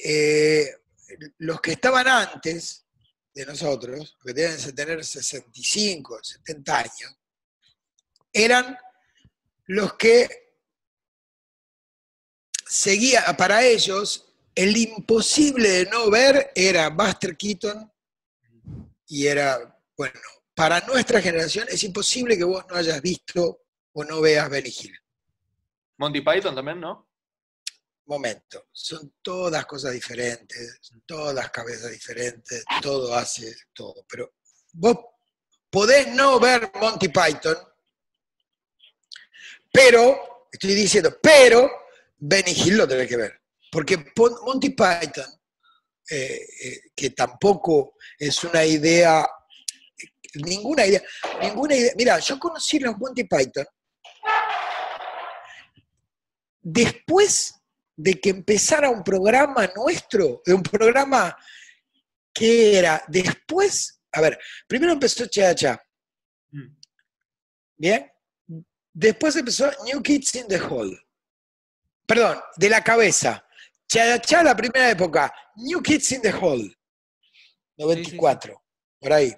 eh, los que estaban antes de nosotros, que deben de tener 65, 70 años, eran los que seguía, para ellos, el imposible de no ver era Buster Keaton y era, bueno, para nuestra generación es imposible que vos no hayas visto o no veas Benny Hill. Monty Python también, ¿no? Momento, son todas cosas diferentes, son todas cabezas diferentes, todo hace todo, pero vos podés no ver Monty Python, pero, estoy diciendo, pero Benny Hill lo tenés que ver, porque Monty Python, eh, eh, que tampoco es una idea, ninguna idea, ninguna idea, mira, yo conocí los Monty Python después de que empezara un programa nuestro, de un programa que era después, a ver, primero empezó Chacha, Mm. ¿bien? Después empezó New Kids in the Hall. Perdón, de la cabeza. Chacha la primera época, New Kids in the Hall. 94, por ahí.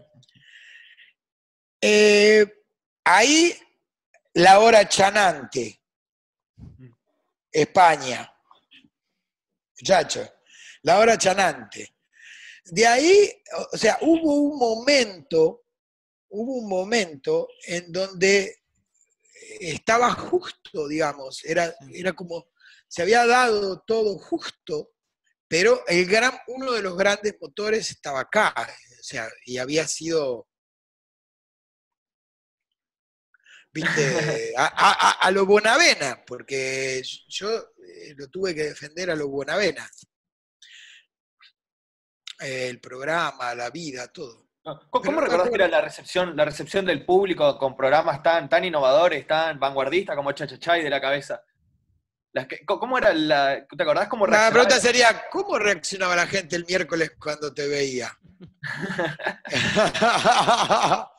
Eh, ahí, la hora chanante. España. Muchachos, la hora chanante. De ahí, o- o sea, hubo un momento, hubo un momento en donde estaba justo, digamos, era, era como, se había dado todo justo, pero el gran, uno de los grandes motores estaba acá, o sea, y había sido, viste, (laughs) a, a- a- a lo Bonavena, porque yo eh, lo tuve que defender a lo Bonavena. El programa, la vida, todo. No, ¿Cómo, cómo no recordás que recuerdo. era la recepción, la recepción del público con programas tan, tan innovadores, tan vanguardistas como Chachachá y de la cabeza? Las que- ¿Cómo era la. ¿Te acordás cómo La reaccionaba? pregunta sería, ¿cómo reaccionaba la gente el miércoles cuando te veía? (laughs)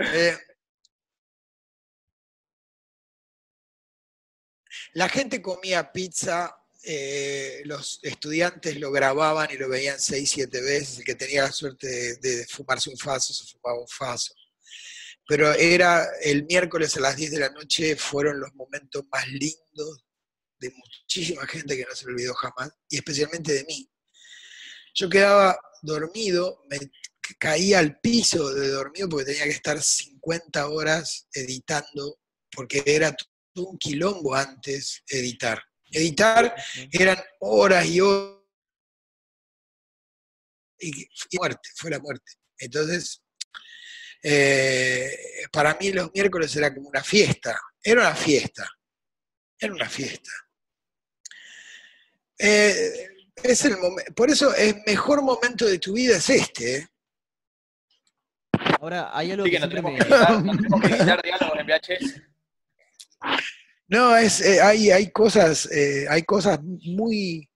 Eh, la gente comía pizza, eh, los estudiantes lo grababan y lo veían seis, siete veces, el que tenía la suerte de, de fumarse un faso, se fumaba un faso. Pero era el miércoles a las 10 de la noche, fueron los momentos más lindos de muchísima gente que no se me olvidó jamás, y especialmente de mí. Yo quedaba dormido, me caía al piso de dormido porque tenía que estar 50 horas editando, porque era todo un quilombo antes editar. Editar eran horas y horas. Y, y muerte, fue la muerte. Entonces, eh, para mí los miércoles era como una fiesta. Era una fiesta. Era una fiesta. Eh, es el por eso el mejor momento de tu vida es este. ¿eh? Ahora, hay algo Sí, que que no siempre tenemos me... que (laughs) editar, no tenemos que editar diálogos en VHS. No, es, eh, hay, hay cosas, eh, hay cosas muy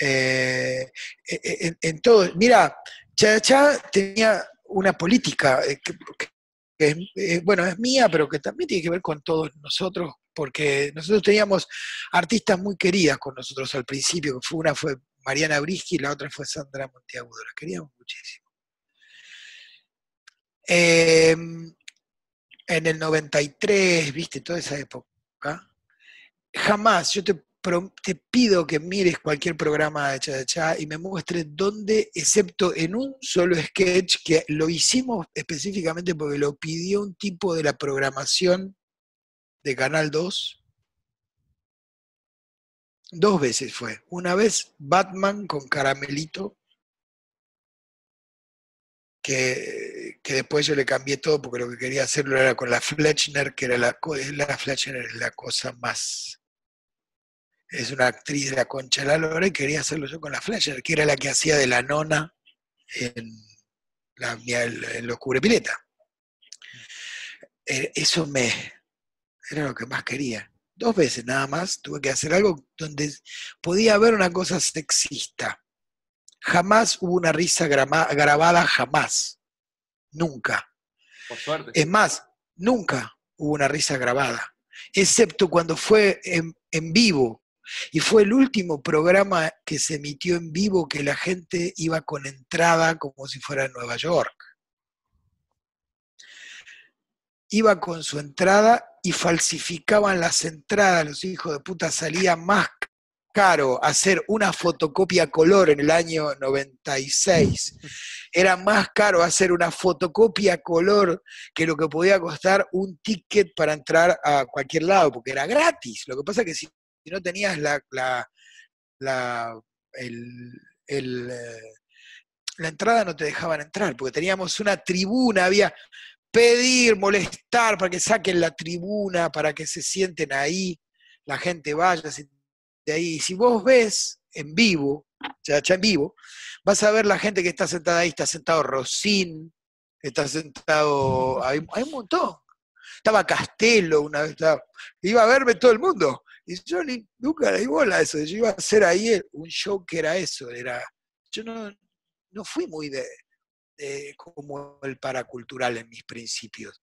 eh, en, en todo. Mira, Chachá tenía una política eh, que, que- que es, eh, bueno, es mía, pero que también tiene que ver con todos nosotros, porque nosotros teníamos artistas muy queridas con nosotros al principio, una fue Mariana Brisky y la otra fue Sandra Monteagudo, las queríamos muchísimo. Eh, en el 93, viste, toda esa época, jamás, yo te, te pido que mires cualquier programa de Cha Cha Cha y me muestres dónde, excepto en un solo sketch, que lo hicimos específicamente porque lo pidió un tipo de la programación de Canal 2. Dos veces fue. Una vez Batman con Caramelito, que, que después yo le cambié todo porque lo que quería hacerlo era con la Fletchner, que era la, la Fletchner cosa más es una actriz de la Concha de la Lora y quería hacerlo yo con la Fletcher, que era la que hacía de la nona en, la, en los cubrepileta. Eh, Eso me era lo que más quería. Dos veces nada más tuve que hacer algo donde podía haber una cosa sexista. Jamás hubo una risa grabada, jamás. Nunca. Por suerte. Es más, nunca hubo una risa grabada, excepto cuando fue en, en vivo. Y fue el último programa que se emitió en vivo que la gente iba con entrada como si fuera en Nueva York. Iba con su entrada y falsificaban las entradas, los hijos de puta, salía más caro hacer una fotocopia color en el año 96. Era más caro hacer una fotocopia color que lo que podía costar un ticket para entrar a cualquier lado, porque era gratis. Lo que pasa es que si no tenías la, la, la, el- el, eh, la entrada no te dejaban entrar, porque teníamos una tribuna, había pedir, molestar para que saquen la tribuna, para que se sienten ahí, la gente vaya de ahí. Y si vos ves en vivo, ya, ya en vivo, vas a ver la gente que está sentada ahí, está sentado Rosín, está sentado, hay, un montón. Estaba Castelo una vez, estaba- iba a verme todo el mundo. Y yo nunca le di bola a eso. Yo iba a hacer ahí un show que era eso. Era, yo no, no fui muy de, de como el paracultural en mis principios.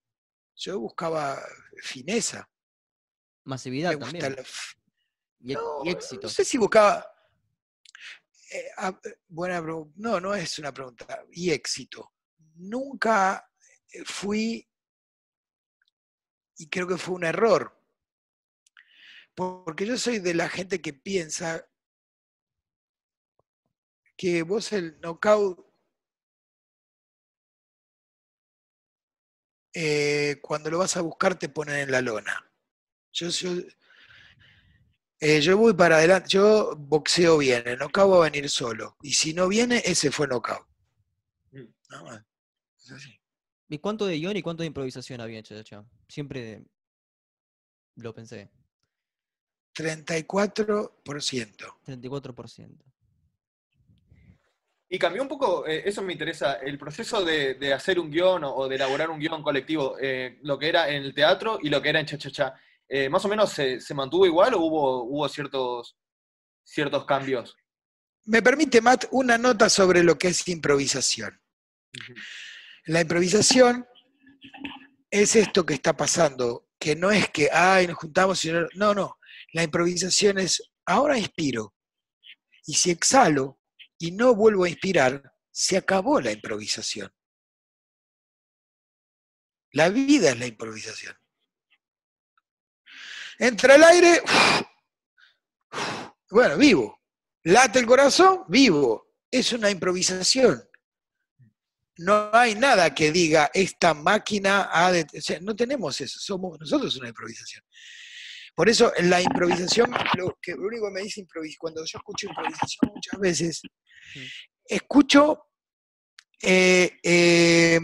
Yo buscaba fineza. Masividad también. la f- Y, no, y éxito. No sé si buscaba. eh, eh, buena pregunta. No, no es una pregunta. Y éxito. Nunca eh, fui. Y creo que fue un error. Porque yo soy de la gente que piensa que vos el knockout. Eh, cuando lo vas a buscar te ponen en la lona. Yo, yo, eh, yo voy para adelante, yo boxeo bien, el knockout va a venir solo. Y si no viene, ese fue knockout. Mm. Nada más. Es así. ¿Y cuánto de guion y cuánto de improvisación había Chachacha? Siempre lo pensé. 34%. 34%. Y cambió un poco, eh, eso me interesa, el proceso de, de hacer un guion o, o de elaborar un guion colectivo, eh, lo que era en el teatro y lo que era en Cha Cha Cha. eh, ¿más o menos se, se mantuvo igual o hubo, hubo ciertos, ciertos cambios? Me permite, Matt, una nota sobre lo que es improvisación. La improvisación es esto que está pasando, que no es que, ay, nos juntamos y no, no, no. La improvisación es, ahora inspiro, y si exhalo y no vuelvo a inspirar, se acabó la improvisación. La vida es la improvisación. Entra el aire, (sighs) bueno, vivo. Late el corazón, vivo. Es una improvisación. No hay nada que diga esta máquina ha de... o sea, no tenemos eso, somos nosotros una improvisación. Por eso la improvisación, lo, que, lo único que me dice improvisación, cuando yo escucho improvisación muchas veces, escucho eh, eh,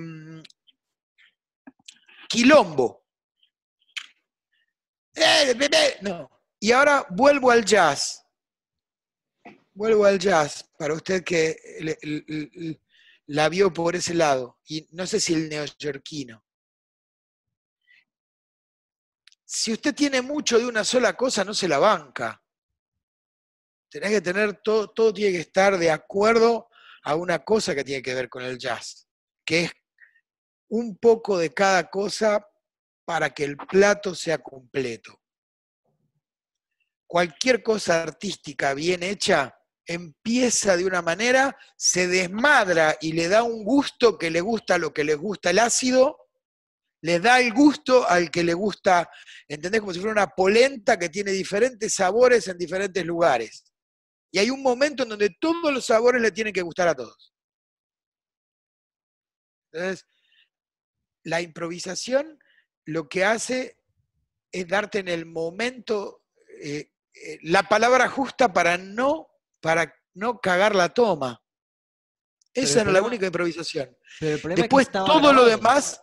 quilombo. No. Y ahora vuelvo al jazz. Vuelvo al jazz, para usted que le- le- le- la vio por ese lado, y no sé si el neoyorquino. Si usted tiene mucho de una sola cosa, no se la banca. Tenés que tener todo, todo tiene que estar de acuerdo a una cosa que tiene que ver con el jazz, que es un poco de cada cosa para que el plato sea completo. Cualquier cosa artística bien hecha empieza de una manera, se desmadra y le da un gusto que le gusta lo que le gusta el ácido, le da el gusto al que le gusta, ¿entendés? Como si fuera una polenta que tiene diferentes sabores en diferentes lugares. Y hay un momento en donde todos los sabores le tienen que gustar a todos. Entonces, la improvisación lo que hace es darte en el momento eh, eh, la palabra justa para no, para no cagar la toma. Esa era la problema- única improvisación. Pero el problema Después es que estaba todo lo demás,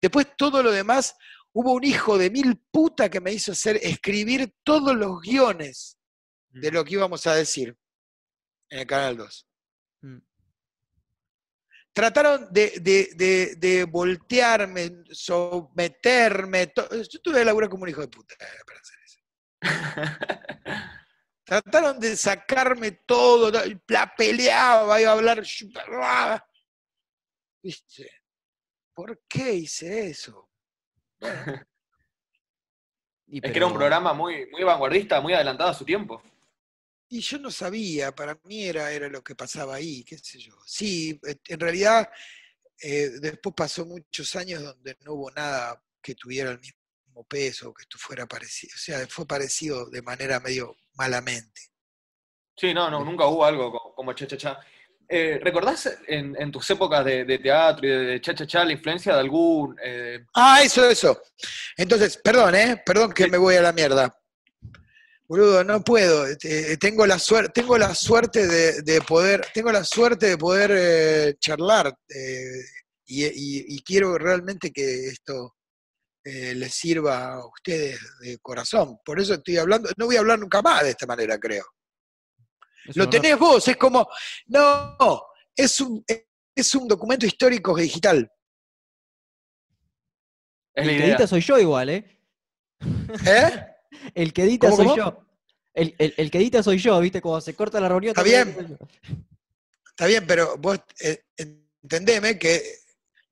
después todo lo demás, hubo un hijo de mil puta que me hizo hacer escribir todos los guiones de lo que íbamos a decir en el Canal 2. Mm. Trataron de, de- de- de voltearme, someterme. Yo tuve que laburar como un hijo de puta para hacer eso. (laughs) Trataron de sacarme todo, la peleaba, iba a hablar. ¿Viste? ¿Por qué hice eso? Bueno, (laughs) Y Es que era un programa muy, muy vanguardista, muy adelantado a su tiempo. Y yo no sabía, para mí era, era lo que pasaba ahí, qué sé yo. Sí, eh, en realidad eh, después pasó muchos años donde no hubo nada que tuviera el mismo peso, que esto fuera parecido. O sea, fue parecido de manera medio malamente. Sí, no, no, nunca hubo algo co- como Cha Cha Cha. Eh, ¿Recordás en, en tus épocas de, de teatro y de, de Cha Cha Cha la influencia de algún... eh, Ah, eso, eso. Entonces, perdón, ¿eh? Perdón que me voy a la mierda. Boludo, no puedo. eh, tengo la suerte, tengo la suerte de, de poder, tengo la suerte de poder eh, charlar eh, y, y- y quiero realmente que esto eh, les sirva a ustedes de corazón. Por eso estoy hablando, no voy a hablar nunca más de esta manera, creo. Es Lo tenés vos, es como, no, es un, es un documento histórico digital. es El que edita soy yo igual, ¿eh? ¿Eh? (laughs) El que edita ¿Cómo, soy cómo? yo. El, el- el que edita soy yo, ¿viste? Cuando se corta la reunión. Está bien. Está bien, pero vos eh, entendeme que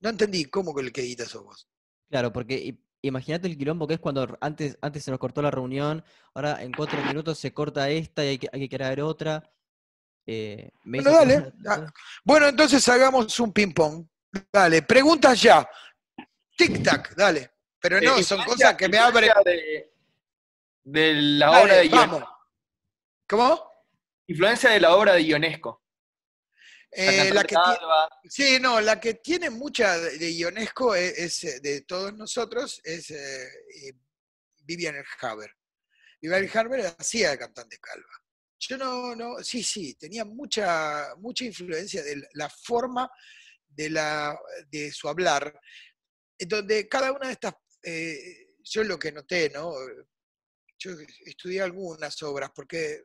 no entendí cómo que el que edita sos vos. Claro, porque imagínate el quilombo que es cuando antes, antes se nos cortó la reunión, ahora en cuatro minutos se corta esta y hay que, hay que crear otra. Eh, me Bueno, dale, ah, Bueno, entonces hagamos un ping-pong. Dale, preguntas ya. Tic-tac, dale. Pero no, Eh, son cosas que me abren. De, de la Dale, obra de vamos. Ionesco. ¿Cómo? Influencia de la obra de Ionesco. Eh, la que sí, no, la que tiene mucha de, Ionesco es, es, eh, de todos nosotros es eh, Vivian Haber. Vivian Haber hacía de cantante calva. Yo no, no, sí, sí, tenía mucha, mucha influencia de la- forma de, la, de su hablar, donde cada una de estas, eh, yo lo que noté, ¿no? Yo estudié algunas obras porque,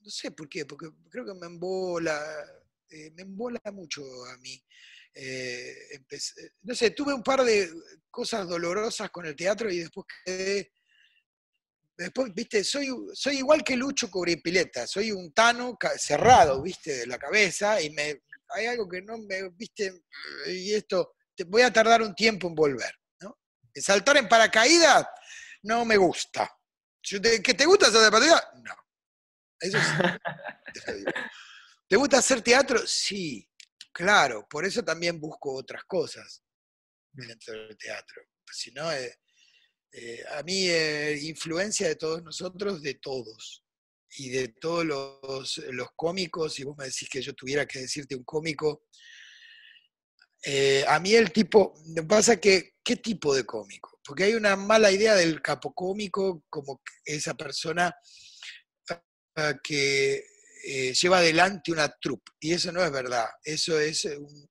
no sé por qué, porque creo que me embola, eh, me embola mucho a mí eh, empecé- no sé, tuve un par de cosas dolorosas con el teatro y después quedé, después, viste, soy, soy igual que Lucho Cubripileta, soy un tano cerrado, viste, de la cabeza y me, hay algo que no me, viste, y esto, te- voy a tardar un tiempo en volver, ¿no? Saltar en paracaídas no me gusta. Yo te- ¿Que te gusta hacer de paracaídas? No. Eso sí. te lo digo. ¿Te gusta hacer teatro? Sí, claro. Por eso también busco otras cosas dentro del teatro. Si no, eh, eh, a mí eh, influencia de todos nosotros, de todos. Y de todos los, los cómicos, si vos me decís que yo tuviera que decirte un cómico, eh, a mí el tipo, me pasa que, ¿qué tipo de cómico? Porque hay una mala idea del capocómico como esa persona que eh, lleva adelante una troupe. Y eso no es verdad. Eso es un-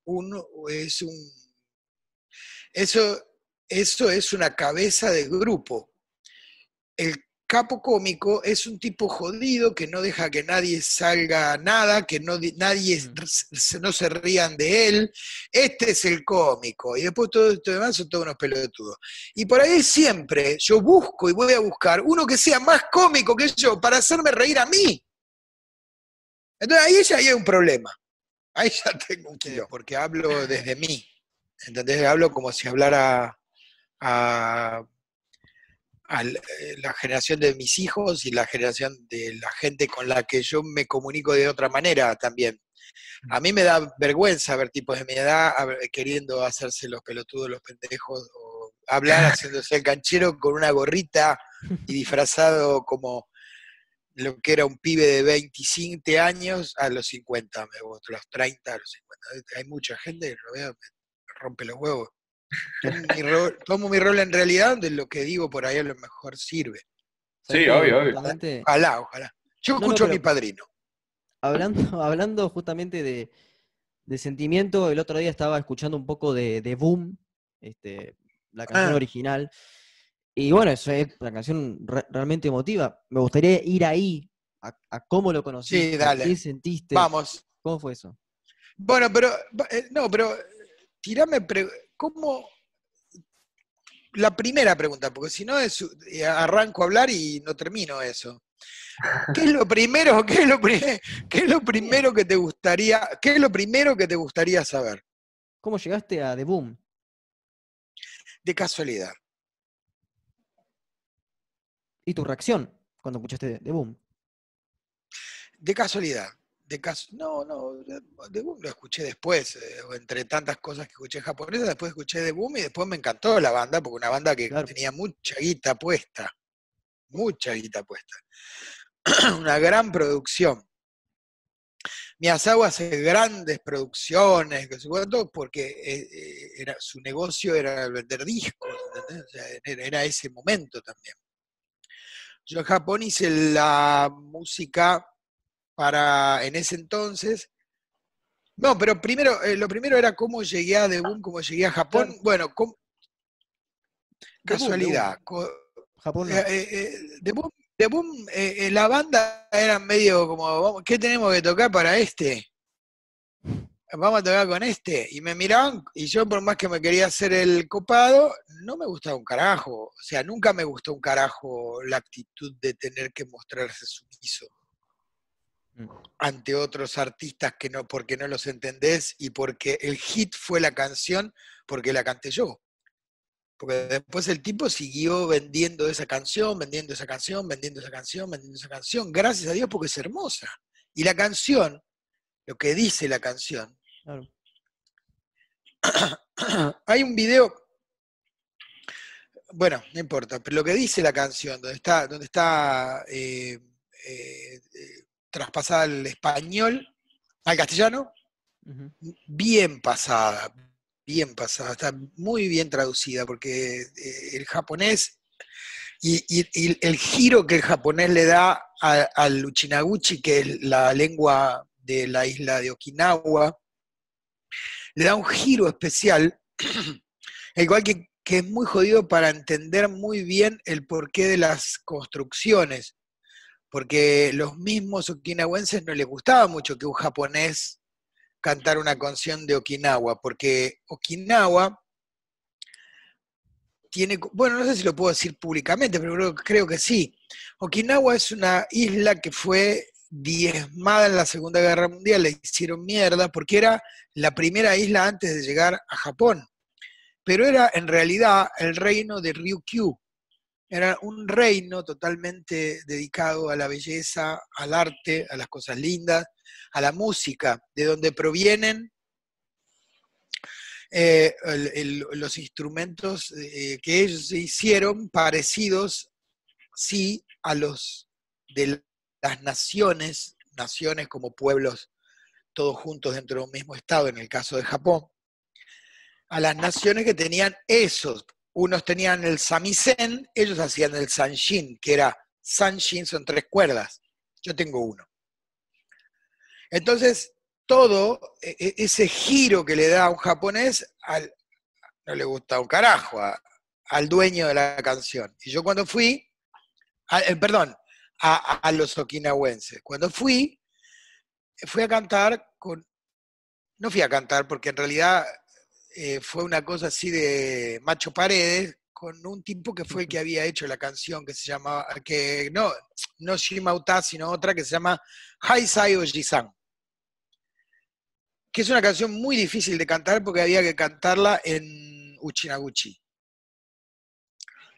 es un eso, eso es una cabeza de grupo. El capo cómico es un tipo jodido que no deja que nadie salga nada, que no, di- nadie se- no se rían de él. Este es el cómico. Y después todo esto demás son todos unos pelotudos. Y por ahí siempre yo busco y voy a buscar uno que sea más cómico que yo para hacerme reír a mí. Entonces ahí ya hay un problema. Ahí ya (laughs) tengo un kilo, porque hablo desde mí. ¿Entendés? Hablo como si hablara a, a la eh, la generación de mis hijos y la generación de la gente con la que yo me comunico de otra manera también. A mí me da vergüenza ver tipos de mi edad queriendo hacerse los pelotudos, los pendejos, o hablar (laughs) haciéndose el canchero con una gorrita y disfrazado como lo que era un pibe de 25 años a los 50, me los 30 a los 50. Hay mucha gente que lo veo, me rompe los huevos. Tomo mi, rol, tomo mi rol en realidad, donde lo que digo por ahí a lo mejor sirve. Sí, ¿Sabés que obvio, obvio. justamente, Ojalá, ojalá. Yo No, no, escucho a mi padrino. hablando, (laughs) hablando justamente de, de sentimiento, el otro día estaba escuchando un poco de, de Boom, este, la canción Ah. original. Y bueno, eso es una canción re- realmente emotiva. Me gustaría ir ahí, a, a cómo lo conociste, dale. qué sentiste, Vamos. cómo fue eso. Bueno, pero, eh, no, pero eh, tirame, pre- ¿cómo? La primera pregunta, porque si no es, eh, arranco a hablar y no termino eso. ¿Qué es lo primero, qué es lo, pri- qué es lo primero que te gustaría, qué es lo primero que te gustaría saber? ¿Cómo llegaste a The Boom? De casualidad. ¿Y tu reacción cuando escuchaste The Boom? De casualidad. De caso, no, no, de, Boom lo escuché después, eh, entre tantas cosas que escuché japonesa, después escuché de Boom y después me encantó la banda, porque una banda que Claro. tenía mucha guita puesta, mucha guita puesta. (clears throat) una gran producción. Miyazawa hace grandes producciones, que porque eh, eh, era, su negocio era vender discos, ¿entendés? O sea, era, era ese momento también. Yo en Japón hice la música para en ese entonces. No, pero primero, eh, lo primero era cómo llegué a The Boom, cómo llegué a Japón. Bueno, cómo- The Boom, The casualidad. Japón no. eh, eh, eh, The Boom, The Boom, eh, eh, la banda era medio como, ¿qué tenemos que tocar para este? Vamos a tocar con este. Y me miraban, y yo por más que me quería hacer el copado, no me gustaba un carajo. O sea, nunca me gustó un carajo la actitud de tener que mostrarse sumiso. Ante otros artistas que no, porque no los entendés y porque el hit fue la canción porque la canté yo. Porque después el tipo siguió vendiendo esa canción, vendiendo esa canción, vendiendo esa canción, vendiendo esa canción, gracias a Dios porque es hermosa. Y la canción, lo que dice la canción, Claro. (clears throat) hay un video, bueno, no importa, pero lo que dice la canción, donde está, donde está eh, eh, eh, traspasada al español, al castellano, bien pasada, bien pasada, está muy bien traducida, porque eh, el japonés y, y- y el giro que el japonés le da al uchinaguchi, que es la lengua de la isla de Okinawa, le da un giro especial, el cual que, que es muy jodido para entender muy bien el porqué de las construcciones, porque los mismos okinawenses no les gustaba mucho que un japonés cantar una canción de Okinawa, porque Okinawa tiene, bueno, no sé si lo puedo decir públicamente, pero creo, creo que sí. Okinawa es una isla que fue diezmada en la Segunda Guerra Mundial, le hicieron mierda, porque era la primera isla antes de llegar a Japón. Pero era en realidad el reino de Ryukyu. Era un reino totalmente dedicado a la belleza, al arte, a las cosas lindas, a la música, de donde provienen eh, los instrumentos eh, que ellos hicieron parecidos, sí, a los de las naciones, naciones como pueblos todos juntos dentro de un mismo estado, en el caso de Japón, a las naciones que tenían esos. Unos tenían el samisen, ellos hacían el sanshin, que era sanshin son tres cuerdas. Yo tengo uno. Entonces, todo e, e, ese giro que le da a un japonés, al, no le gusta un carajo, al dueño de la canción. Y yo cuando fui, eh, perdón, a, los okinawenses, cuando fui, fui a cantar con, no fui a cantar porque en realidad eh, fue una cosa así de Macho Paredes, con un tipo que fue el que había hecho la canción que se llamaba, que no, no Shimauta, sino otra que se llama Haisai Ojisan que es una canción muy difícil de cantar porque había que cantarla en Uchinaguchi.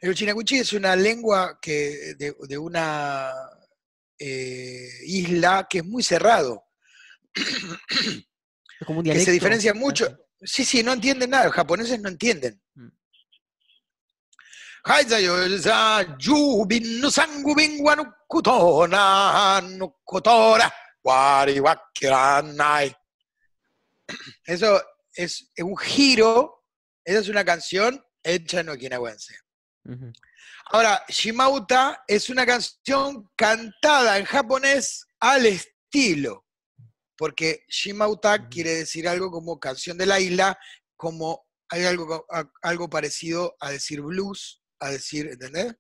El Uchinaguchi es una lengua que, de, una eh, isla que es muy cerrado. Es como un dialecto. Que se diferencia mucho. Sí, sí, no entienden nada, los japoneses no entienden. Eso es un giro, esa es una canción hecha en okinawense. Ahora, Shimauta es una canción cantada en japonés al estilo, porque Shimauta quiere decir algo como canción de la isla, como hay algo, algo parecido a decir blues, a decir, ¿entendés?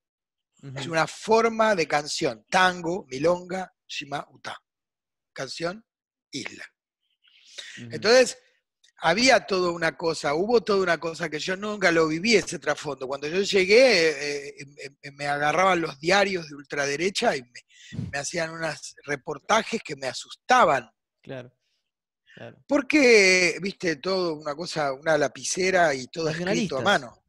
Es una forma de canción, tango, milonga, Shimauta. Canción, isla. Entonces, había toda una cosa, hubo toda una cosa que yo nunca lo viví ese trasfondo. Cuando yo llegué, eh, eh, eh, me agarraban los diarios de ultraderecha y me, hacían unos reportajes que me asustaban. Claro. claro. Porque, viste, todo una cosa, una lapicera y todo escrito a mano.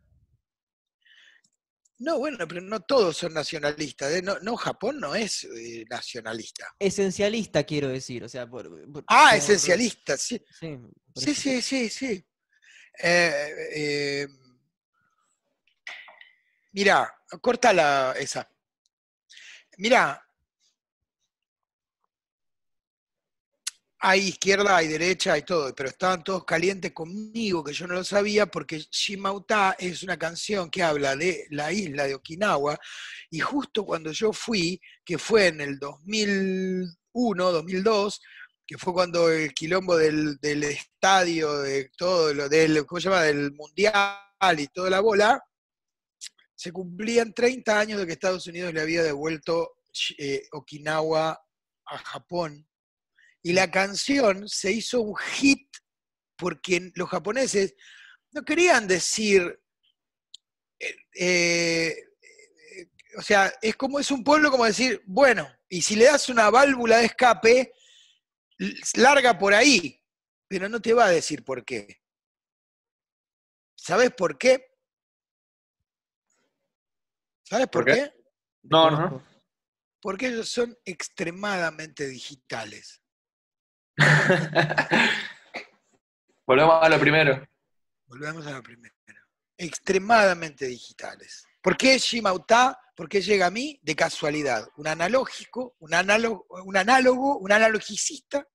No, bueno, pero no todos son nacionalistas. ¿eh? No, Japón no es eh, nacionalista. Esencialista, quiero decir. O sea, ah, esencialista, sí. Sí, sí, sí, sí, eh, mira, corta la, esa. Mira, hay izquierda, hay derecha, hay todo, pero estaban todos calientes conmigo, que yo no lo sabía, porque Shimauta es una canción que habla de la isla de Okinawa, y justo cuando yo fui, que fue en el 2001, 2002, que fue cuando el quilombo del, estadio, de todo lo del, ¿cómo se llama?, del mundial y toda la bola, se cumplían 30 años de que Estados Unidos le había devuelto eh, Okinawa a Japón y la canción se hizo un hit porque los japoneses no querían decir, eh, eh, o sea, es como es un pueblo como decir, bueno, y si le das una válvula de escape, larga por ahí, pero no te va a decir por qué. ¿Sabes por qué? ¿Sabes por, qué? No, no. Porque ellos son extremadamente digitales. (laughs) Volvemos a lo primero. Volvemos a lo primero. Extremadamente digitales. ¿Por qué Shimauta? ¿Por qué llega a mí? De casualidad. Un analógico, un análogo, un análogo, un analogicista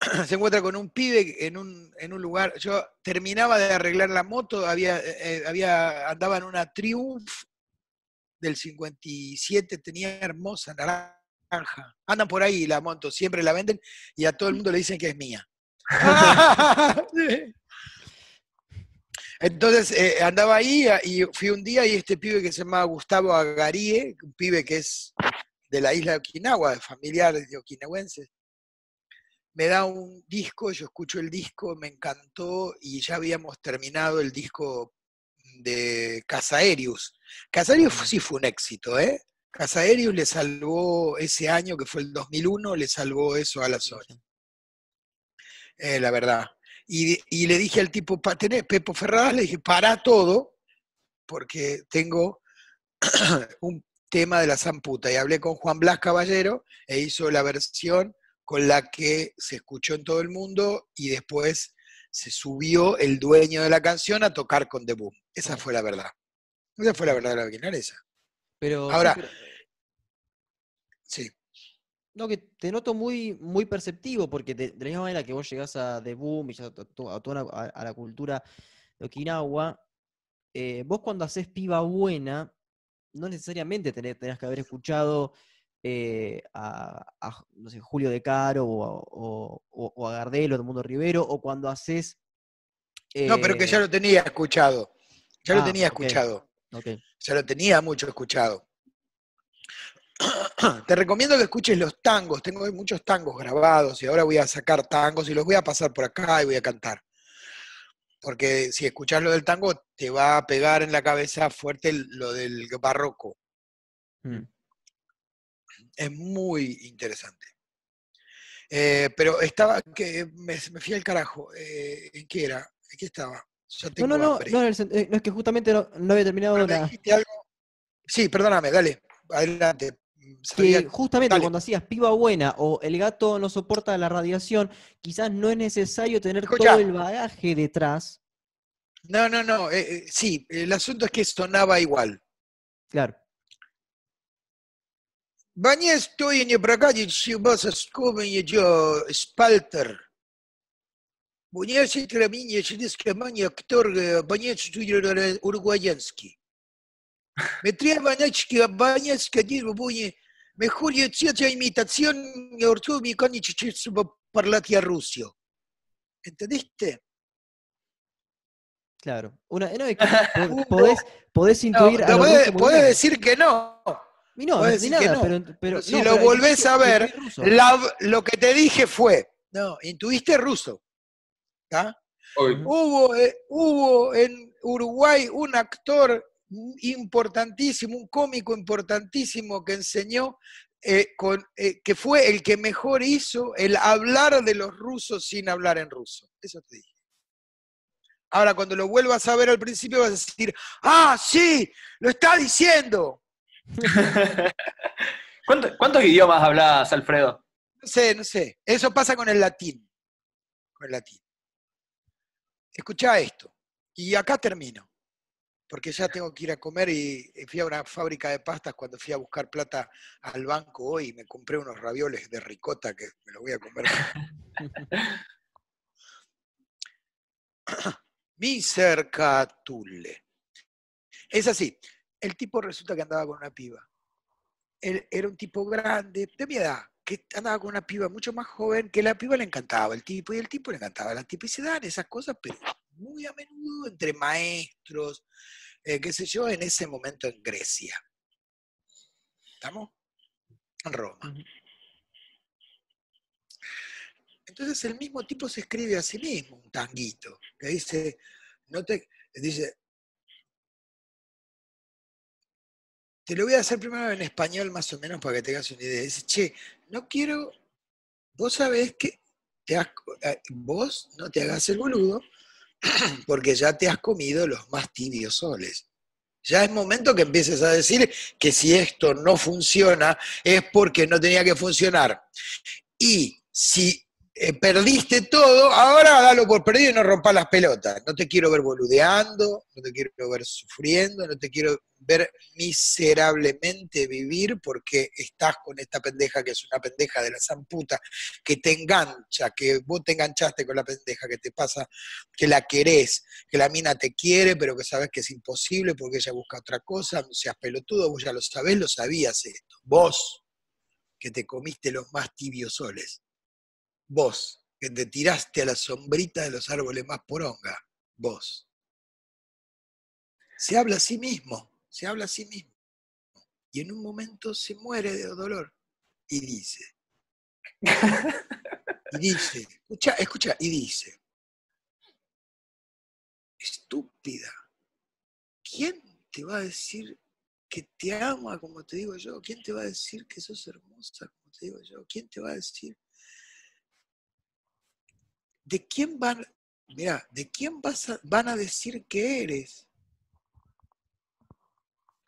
(clears throat) se encuentra con un pibe en un, en un, lugar. Yo terminaba de arreglar la moto, había, eh, había, andaba en una Triumph del 57, tenía hermosa naranja Andan por ahí la moto, siempre la venden y a todo el mundo le dicen que es mía. (laughs) Entonces eh, andaba ahí y fui un día y este pibe que se llama Gustavo Agarie, un pibe que es de la isla de Okinawa, de familiares de okinawenses, me da un disco, yo escucho el disco, me encantó y ya habíamos terminado el disco de Casaerius. Casaerius sí fue un éxito, ¿eh? Casaerius le salvó ese año, que fue el 2001, le salvó eso a la Sony. Eh, la verdad. Y, le dije al tipo, tener Pepo Ferraz, le dije, para todo, porque tengo (clears throat) un tema de la zamputa. Y hablé con Juan Blas Caballero e hizo la versión con la que se escuchó en todo el mundo y después se subió el dueño de la canción a tocar con The Boom. Esa fue la verdad. Esa fue la verdad de la original, esa. Pero, Ahora, sí. No, que te noto muy, muy perceptivo, porque de, la misma manera que vos llegás a The Boom y a, a, la cultura de Okinawa, eh, vos cuando haces piba buena, no necesariamente tenés, que haber escuchado eh, a, no sé, Julio De Caro o, o, a Gardel o a Mundo Rivero, o cuando haces... no, pero que ya eh, lo tenía escuchado. Ya lo ah, tenía escuchado. Ya lo tenía mucho escuchado. (clears throat) Te recomiendo que escuches los tangos. Tengo muchos tangos grabados y ahora voy a sacar tangos y los voy a pasar por acá y voy a cantar. Porque si escuchas lo del tango, te va a pegar en la cabeza fuerte lo del barroco. Mm. Es muy interesante. Eh, pero estaba, que me, fui al carajo. Eh, ¿En qué era? ¿En qué estaba? No, no, no, no, eh, no, es que justamente no, había terminado la... Sí, perdóname, dale, adelante. Que justamente cuando hacías piba buena o el gato no soporta la radiación, quizás no es necesario tener todo el bagaje detrás. No, no, no, eh, eh, sí, el asunto es que sonaba igual. Claro. Bañé estoy en si vas a yo spalter. Мне сетрамине через камань актор банец уругваянский. Me trae banachki banachki один буни. Mejor yo hacía imitación orto mi conichi parlatia rusio. ¿Entendiste? Claro. Una, no, es que (laughs) podés, podés intuir. No, podés, podés decir que no. Y no, no nada, no. pero, pero, si lo volvés a ver, la, lo que te dije fue, no, intuiste ruso. Hubo, eh, hubo en Uruguay un actor importantísimo, un cómico importantísimo que enseñó, eh, con, eh, que fue el que mejor hizo el hablar de los rusos sin hablar en ruso. Eso te dije. Ahora, cuando lo vuelvas a ver al principio vas a decir, ah, sí, lo está diciendo. (laughs) ¿Cuántos, idiomas hablas, Alfredo? No sé, no sé. Eso pasa con el latín. Con el latín. Escucha esto. Y acá termino porque ya tengo que ir a comer y fui a una fábrica de pastas cuando fui a buscar plata al banco hoy y me compré unos ravioles de ricota que me los voy a comer. (laughs) Mi cercatule. Es así, el tipo resulta que andaba con una piba. Él era un tipo grande, de mi edad, que andaba con una piba mucho más joven, que la piba le encantaba el tipo y el tipo le encantaba la tipa y se dan esas cosas, pero muy a menudo entre maestros, eh, qué sé yo, en ese momento en Grecia. ¿Estamos? En Roma. Entonces el mismo tipo se escribe a sí mismo, un tanguito, que dice, no te, dice, te lo voy a hacer primero en español más o menos para que tengas una idea. Dice, che, no quiero, vos sabés que te eh, vos no te hagas el boludo, (clears throat) porque ya te has comido los más tibios soles. Ya es momento que empieces a decir que si esto no funciona es porque no tenía que funcionar. Y si eh, perdiste todo, ahora dalo por perdido y no rompas las pelotas. No te quiero ver boludeando, no te quiero ver sufriendo, no te quiero ver miserablemente vivir porque estás con esta pendeja que es una pendeja de la zamputa, que te engancha, que vos te enganchaste con la pendeja, que te pasa, que la querés, que la mina te quiere, pero que sabes que es imposible porque ella busca otra cosa, no seas pelotudo, vos ya lo sabés, lo sabías esto. Vos, que te comiste los más tibios soles Vos, que te tiraste a la sombrita de los árboles más poronga. Vos. Se habla a sí mismo, se habla a sí mismo. Y en un momento se muere de dolor y dice, Y dice, escucha, escucha, y dice, estúpida, ¿quién te va a decir que te ama como te digo yo? ¿Quién te va a decir que sos hermosa como te digo yo? ¿Quién te va a decir? ¿De quién van, mira, de quién vas van a decir que eres?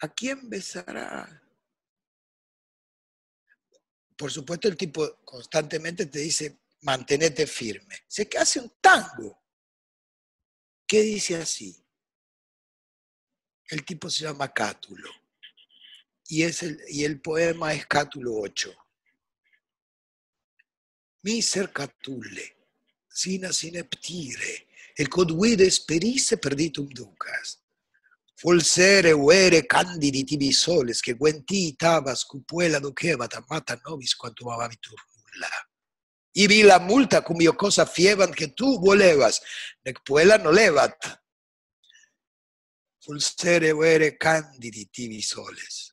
¿A quién besará? Por supuesto, el tipo constantemente te dice, mantenete firme. Se que hace un tango. ¿Qué dice así? El tipo se llama Cátulo. Y, es el, y el poema es Cátulo 8. Miser Catulle, sina sineptire, el codvide sperisse perditum ducas. Folsere uere candidi tibi soles, che guenti tabas cupuela duqueva mata nobis quantum amavitur nulla. Vi la multa cum io cosa fievan que tu volevas, nec puela no levat. Fulsere uere candidi tibi soles.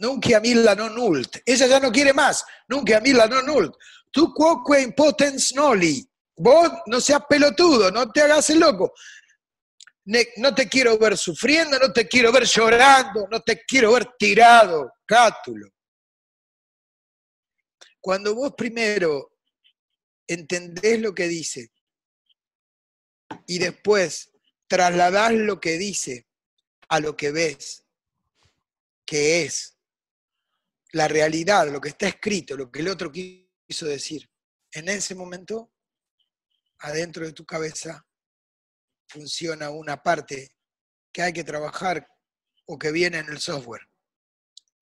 Nunca a milla non ult. Ella ya no quiere más. Nunca a milla non ult. Tu quoque impotens noli. Vos no seas pelotudo, no te hagas el loco. No te quiero ver sufriendo, no te quiero ver llorando, no te quiero ver tirado, cátulo. Cuando vos primero entendés lo que dice y después trasladás lo que dice a lo que ves, que es la realidad, lo que está escrito, lo que el otro quiso decir, en ese momento, adentro de tu cabeza, funciona una parte que hay que trabajar o que viene en el software.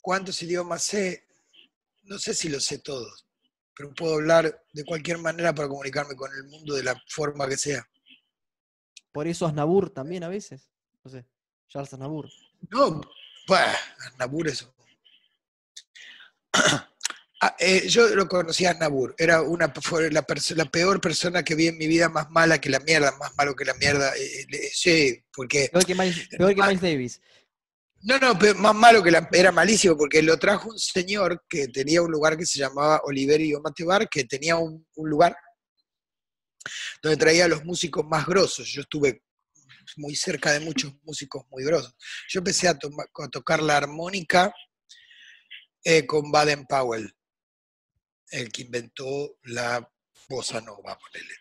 ¿Cuántos idiomas sé? No sé si los sé todos, pero puedo hablar de cualquier manera para comunicarme con el mundo de la forma que sea. Por eso Asnabur también a veces. No sé, Charles Asnabur. No, pues, Asnabur es Ah, eh, yo lo conocía a Nabur, era una, fue la, la, peor persona que vi en mi vida, más mala que la mierda, más malo que la mierda. Eh, sí, porque... Peor que Miles, Davis. No, no, más malo que la, era malísimo, porque lo trajo un señor que tenía un lugar que se llamaba Oliverio Matebar, que tenía un, lugar donde traía a los músicos más grosos. Yo estuve muy cerca de muchos músicos muy grosos. Yo empecé a, a tocar la armónica eh, con Baden Powell el que inventó la bossa nova, ponele.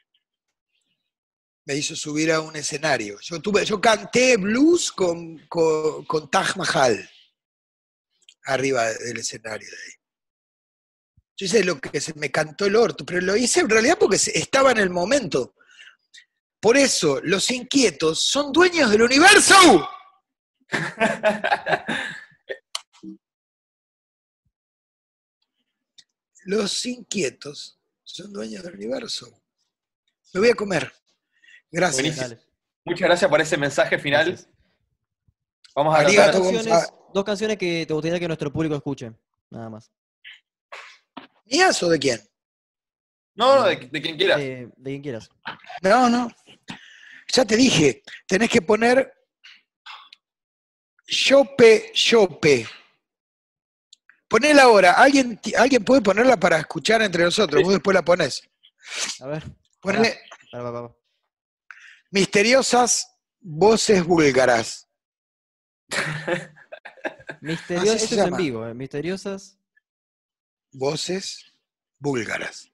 Me hizo subir a un escenario. Yo, tuve, yo canté blues con, con, Taj Mahal arriba del escenario de ahí. Yo hice lo que se me cantó el orto, pero lo hice en realidad porque estaba en el momento. Por eso, los inquietos son dueños del universo. (laughs) Los inquietos son dueños del universo. Me voy a comer. Gracias. Muchas gracias por ese mensaje final. Vamos a ver dos canciones, que te gustaría que nuestro público escuche, nada más. ¿Mías o de quién? No, no, de, quien quieras. de quien quieras. No, no. Ya te dije, tenés que poner Chope Chope Ponela ahora. ¿Alguien, ¿Alguien puede ponerla para escuchar entre nosotros? Vos después la pones. A ver. Ponele. Misteriosas voces búlgaras. (laughs) Misteriosas. En vivo, ¿eh? Misteriosas. Voces búlgaras.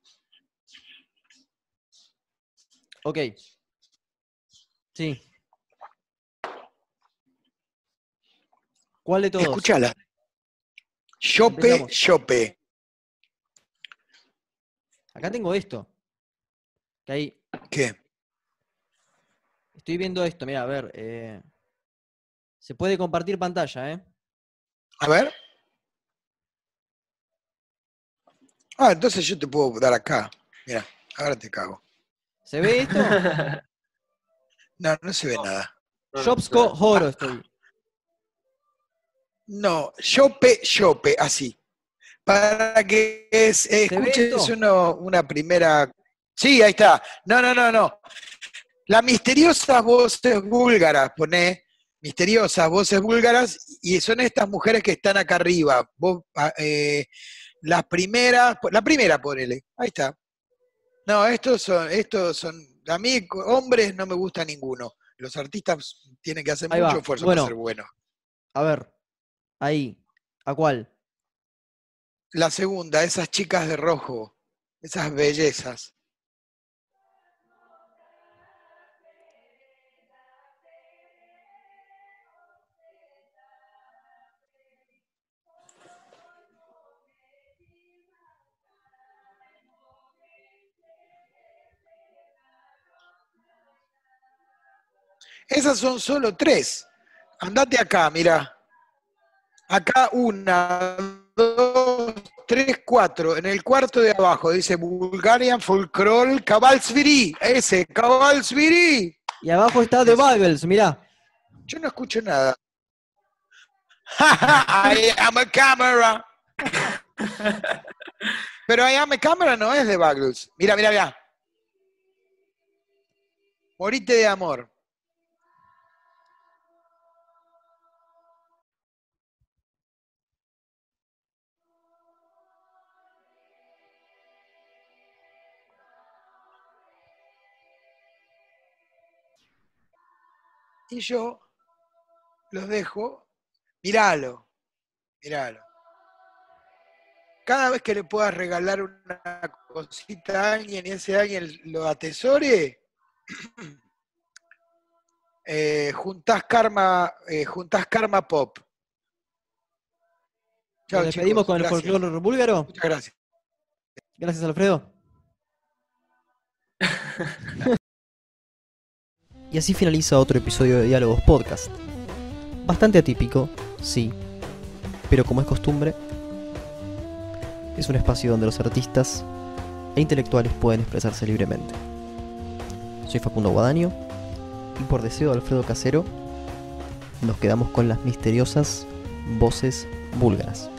Ok. Sí. ¿Cuál de todos? Escúchala. Chope, chope. Acá tengo esto. Que ¿Qué? Estoy viendo esto, mira, a ver. Eh, se puede compartir pantalla, ¿eh? A ver. Ah, entonces yo te puedo dar acá. Mira, ahora te cago. ¿Se ve esto? (laughs) no, no se ve nada. Shopsco Horo estoy. No, chope, chope, así. Para que escuches una primera. Sí, ahí está. No, no, no, no. Las misteriosas voces búlgaras, pone misteriosas voces búlgaras, y son estas mujeres que están acá arriba. Ah, eh, las primeras, la primera ponele, ahí está. No, estos son, estos son, a mí hombres no me gusta ninguno. Los artistas tienen que hacer Ahí mucho va. esfuerzo Bueno. para ser buenos. A ver, ahí. ¿A cuál? La segunda, esas chicas de rojo, esas bellezas. Esas son solo tres. Andate acá, mira. Acá una, dos, tres, cuatro. En el cuarto de abajo dice Bulgarian Folklore Cabalsviri. Ese, Cabalsviri. Y abajo está The Buggles, mirá. Yo no escucho nada. (laughs) I am a camera. (laughs) Pero I am a camera no es de Buggles. Mira, mira, mira. Morite de amor. Y yo los dejo. Míralo. Míralo. Cada vez que le puedas regalar una cosita a alguien y ese alguien lo atesore, (clears throat) eh, juntás karma, eh, juntás karma pop. Chao, Nos despedimos chicos, con el folclore búlgaro. Muchas gracias. Gracias, Alfredo. (laughs) y así finaliza otro episodio de Diálogos Podcast. Bastante atípico, sí, pero como es costumbre, es un espacio donde los artistas e intelectuales pueden expresarse libremente. Soy Facundo Guadaño y por deseo de Alfredo Casero nos quedamos con las misteriosas voces búlgaras.